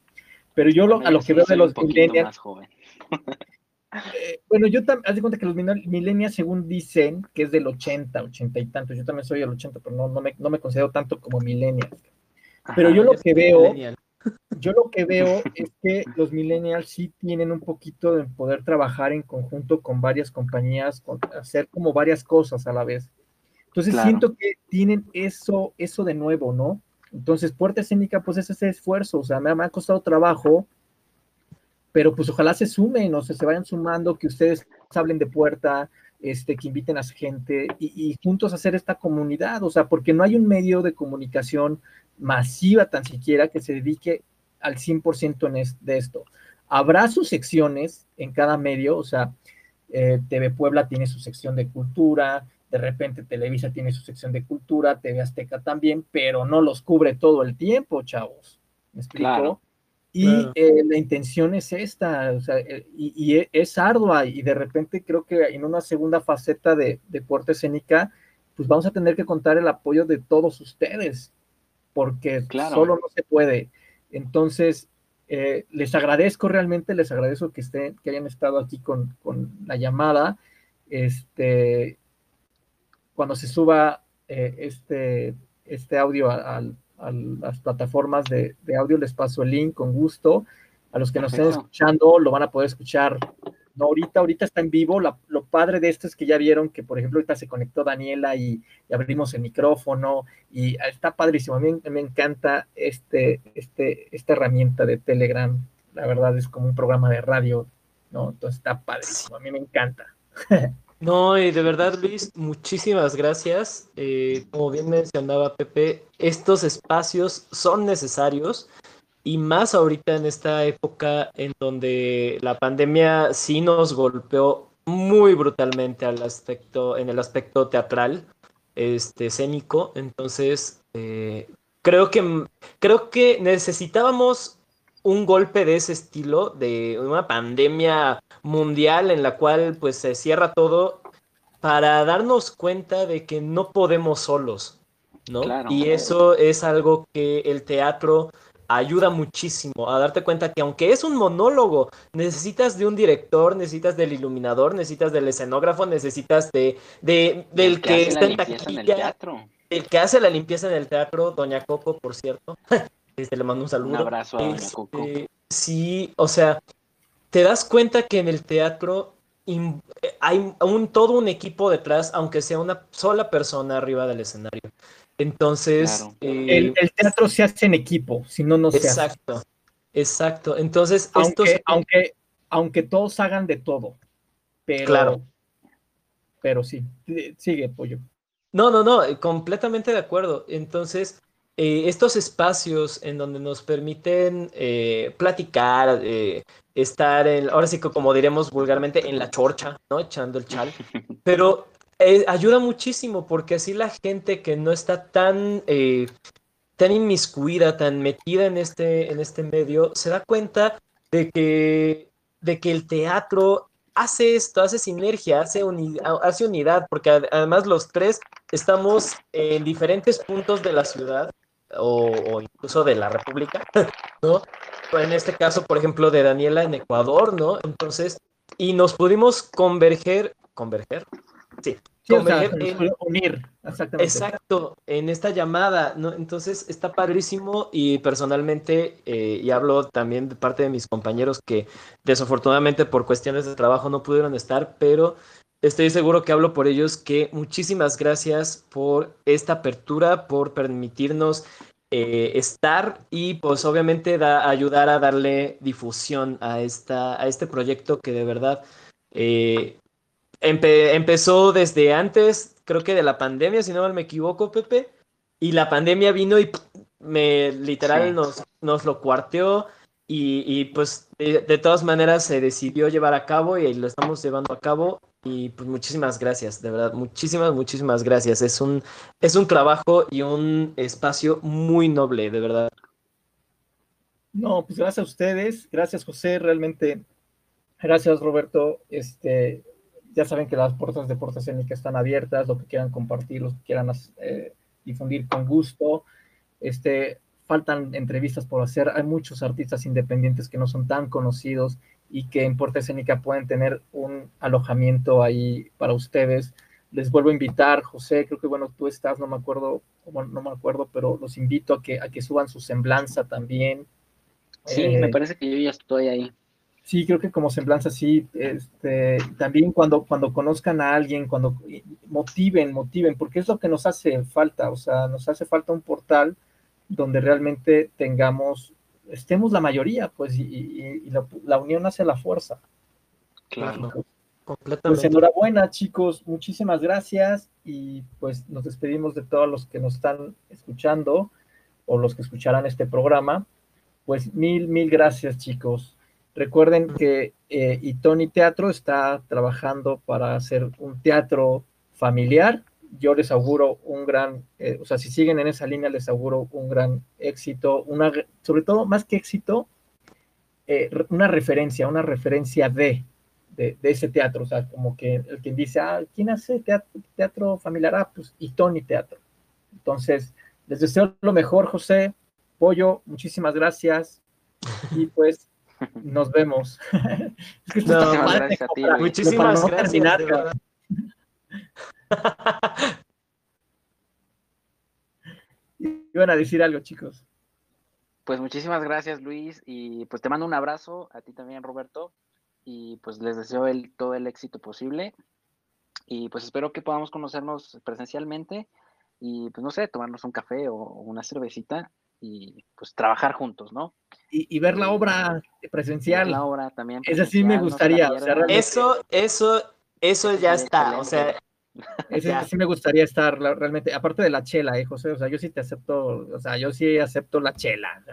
Pero yo lo- a lo Sí, que veo de los millennials, más joven. [LAUGHS] eh, bueno, yo también, haz de cuenta que los millennials- según dicen, que es del 80, 80 y tantos. Yo también soy del 80, pero no, no, me, no me considero tanto como millennials. Pero Ajá. yo lo que veo [LAUGHS] yo lo que veo es que los millennials sí tienen un poquito de poder trabajar en conjunto con varias compañías, con- hacer como varias cosas a la vez. Entonces Claro. siento que tienen eso, eso de nuevo, ¿no? Entonces, Puerta Escénica, pues es ese esfuerzo, o sea, me, ha costado trabajo, pero pues ojalá se sumen, o sea, se vayan sumando, que ustedes hablen de Puerta, este, que inviten a su gente y, y juntos hacer esta comunidad, o sea, porque no hay un medio de comunicación masiva tan siquiera que se dedique al 100% en de esto. Habrá sus secciones en cada medio, o sea, eh, TV Puebla tiene su sección de cultura, de repente Televisa tiene su sección de cultura, TV Azteca también, pero no los cubre todo el tiempo, chavos. ¿Me explico? Claro. Y Claro. eh, la intención es esta, o sea, eh, y, y e- es ardua, y de repente creo que en una segunda faceta de, de Puerta Escénica, pues vamos a tener que contar el apoyo de todos ustedes, porque Claro. solo no se puede. Entonces, eh, les agradezco realmente, les agradezco que estén, que hayan estado aquí con, con la llamada. Este, cuando se suba eh, este, este audio a, a- a las plataformas de, de audio, les paso el link con gusto. A los que nos estén escuchando, lo van a poder escuchar. No ahorita, ahorita está en vivo, la- lo padre de esto es que ya vieron que, por ejemplo, ahorita se conectó Daniela y, abrimos el micrófono y está padrísimo. A mí me encanta este, este, esta herramienta de Telegram. La verdad es como un programa de radio, ¿no? Entonces está padrísimo. A mí me encanta. [LAUGHS] No, y de verdad, Luis, muchísimas gracias. Eh, como bien mencionaba Pepe, estos espacios son necesarios y más ahorita en esta época en donde la pandemia sí nos golpeó muy brutalmente al aspecto, en el aspecto teatral, este, escénico. Entonces, eh, creo que creo que necesitábamos un golpe de ese estilo, de una pandemia mundial en la cual pues se cierra todo para darnos cuenta de que no podemos solos, ¿no? y eso es algo que el teatro ayuda muchísimo a darte cuenta que aunque es un monólogo, necesitas de un director, necesitas del iluminador, necesitas del escenógrafo, necesitas de, del que, está en taquilla, el que hace la limpieza en el teatro, Doña Coco, por cierto. [LAUGHS] Este, le mando un saludo. Un abrazo a Doña este, Coco. Sí, o sea, te das cuenta que en el teatro hay un, todo un equipo detrás, aunque sea una sola persona arriba del escenario. Entonces. Eh, el, teatro se hace en equipo, si no, no se Exacto, exacto. Entonces, aunque, aunque, aunque todos hagan de todo. Pero, claro. Pero sí, sigue, pollo. No, no, no, completamente de acuerdo. Entonces, eh, estos espacios en donde nos permiten eh, platicar, eh, estar en, ahora sí que como diremos vulgarmente, en la chorcha, ¿no? Echando el chal. [LAUGHS] Pero ayuda muchísimo porque así la gente que no está tan, tan inmiscuida, tan metida en este, en este medio, se da cuenta de que, de que el teatro hace esto, hace sinergia, hace, hace unidad, porque además los tres estamos en diferentes puntos de la ciudad o, incluso de la República, [LAUGHS] ¿no? En este caso, por ejemplo, de Daniela en Ecuador, ¿no? Entonces, y nos pudimos converger, converger, sí, converger en, unir, exactamente. Exacto, en esta llamada, ¿no? Entonces está padrísimo y personalmente, eh, y hablo también de parte de mis compañeros que desafortunadamente por cuestiones de trabajo no pudieron estar, pero Estoy seguro que hablo por ellos que muchísimas gracias por esta apertura, por permitirnos eh, estar y pues obviamente da, ayudar a darle difusión a, esta, a este proyecto que de verdad eh, empezó desde antes, creo que de la pandemia, si no me equivoco, Pepe, y la pandemia vino y me literal nos, nos lo cuarteó. Y, pues de, de, todas maneras se decidió llevar a cabo y lo estamos llevando a cabo y pues muchísimas gracias, de verdad, muchísimas, muchísimas gracias. Es un, es un trabajo y un espacio muy noble, de verdad. No, pues gracias a ustedes, gracias José, realmente, gracias Roberto. Este, ya saben que las puertas de Puerta Escénica están abiertas, lo que quieran compartir, lo que quieran eh, difundir con gusto. Este, faltan entrevistas por hacer, hay muchos artistas independientes que no son tan conocidos y que en Puerta Escénica pueden tener un alojamiento ahí para ustedes. Les vuelvo a invitar, José, creo que bueno, tú estás, no me acuerdo, no me acuerdo, pero los invito a que, a que suban su semblanza también. Sí, me eh, parece que yo ya estoy ahí. Sí, creo que como semblanza sí, este, también cuando, cuando conozcan a alguien, cuando motiven, motiven, porque es lo que nos hace falta, o sea, nos hace falta un portal donde realmente tengamos estemos la mayoría, pues, y, la, unión hace la fuerza. Claro. Pues, completamente. Pues enhorabuena, chicos, muchísimas gracias y pues nos despedimos de todos los que nos están escuchando o los que escucharán este programa. Pues mil, mil gracias, chicos. Recuerden que eh, Itoni Teatro está trabajando para hacer un teatro familiar yo les auguro un gran, eh, o sea, si siguen en esa línea, les auguro un gran éxito, una, sobre todo, más que éxito, eh, una referencia, una referencia de, de, ese teatro, o sea, como que el quien dice, ah, ¿quién hace teatro, familiar? Ah, pues, y Tony Teatro. Entonces, les deseo lo mejor, José, Pollo, muchísimas gracias, y pues, nos vemos. [LAUGHS] muchísimas gracias. [LAUGHS] Iban a decir algo, chicos. Pues muchísimas gracias, Luis, y pues te mando un abrazo a ti también, Roberto, y pues les deseo el, todo el éxito posible. Y pues espero que podamos conocernos presencialmente y pues no sé, tomarnos un café o una cervecita y pues trabajar juntos, ¿no? Y, ver la obra presencial. la obra también. Eso sí me gustaría. eso, eso, eso ya está. O sea, ese, sí me gustaría estar realmente, aparte de la chela, ¿eh, José? O sea, yo sí te acepto, o sea, yo sí acepto la chela.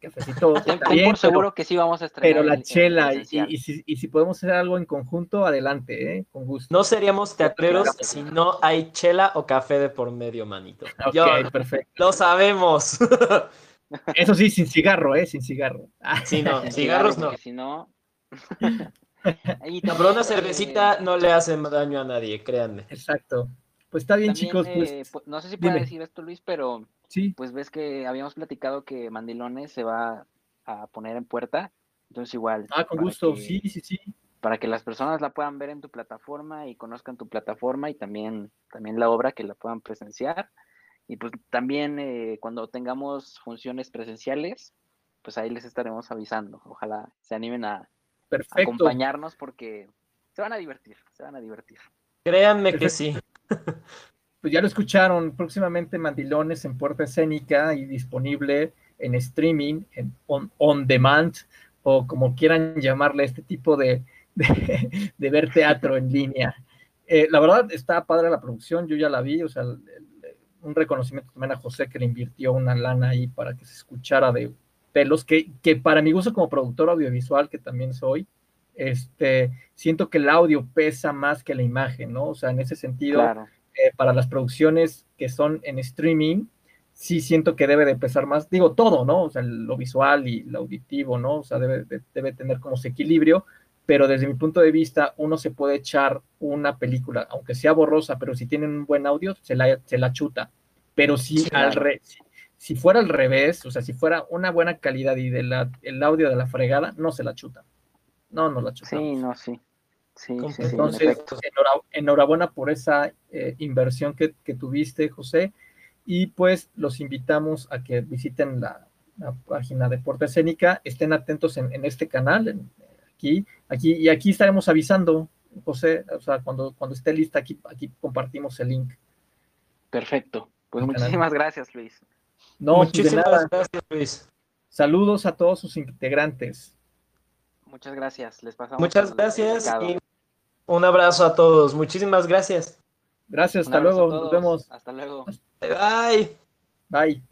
cafecito. por seguro que sí vamos a estrenar. Pero la chela, y, si, y, si, podemos hacer algo en conjunto, adelante, ¿eh? Con gusto. No seríamos teatreros si no hay chela o café de por medio, manito. Ok, perfecto. Lo sabemos. Eso sí, sin cigarro, ¿eh? Sin cigarro. Sí, no, cigarros no. Si no. [LAUGHS] Pero una cervecita no le hace daño a nadie, créanme. Exacto. Pues está bien, chicos. Pues, eh, no sé si puedo decir esto, Luis, pero sí. pues ves que habíamos platicado que Mandilones se va a poner en puerta. Entonces igual. Ah, con gusto, sí, sí, sí. Para que las personas la puedan ver en tu plataforma y conozcan tu plataforma y también, también la obra que la puedan presenciar. Y pues también eh, cuando tengamos funciones presenciales, pues ahí les estaremos avisando. Ojalá se animen a, acompañarnos porque se van a divertir, se van a divertir. Créanme que sí. Pues ya lo escucharon, próximamente Mandilones en Puerta Escénica y disponible en streaming, en on, demand, o como quieran llamarle este tipo de, de, ver teatro en línea. Eh, la verdad está padre la producción, yo ya la vi, o sea, un reconocimiento también a José que le invirtió una lana ahí para que se escuchara de pelos, que, que para mi gusto como productor audiovisual, que también soy, este, siento que el audio pesa más que la imagen, ¿no? O sea, en ese sentido, eh, para las producciones que son en streaming, sí siento que debe de pesar más, digo todo, ¿no? O sea, lo visual y lo auditivo, ¿no? O sea, debe, debe tener como ese equilibrio, pero desde mi punto de vista, uno se puede echar una película, aunque sea borrosa, pero si tienen un buen audio, se la, se la chuta. Pero si al si fuera al revés, o sea, si fuera una buena calidad y de la, el audio de la fregada, no se la chuta. No, no la chuta. Sí, no, sí. Sí, sí, Entonces, enhorabuena por esa eh, inversión que, tuviste, José. Y pues los invitamos a que visiten la, página de Porta Escénica, estén atentos en, este canal, aquí, aquí, y aquí estaremos avisando, José, o sea, cuando, cuando esté lista, aquí, aquí compartimos el link. Perfecto. Pues muchísimas gracias, Luis. No, Muchísimas gracias, Luis. Saludos a todos sus integrantes. Muchas gracias. Les pasamos. Muchas gracias y un abrazo a todos. Muchísimas gracias. Gracias, hasta luego. Nos vemos. Hasta luego. Bye. Bye.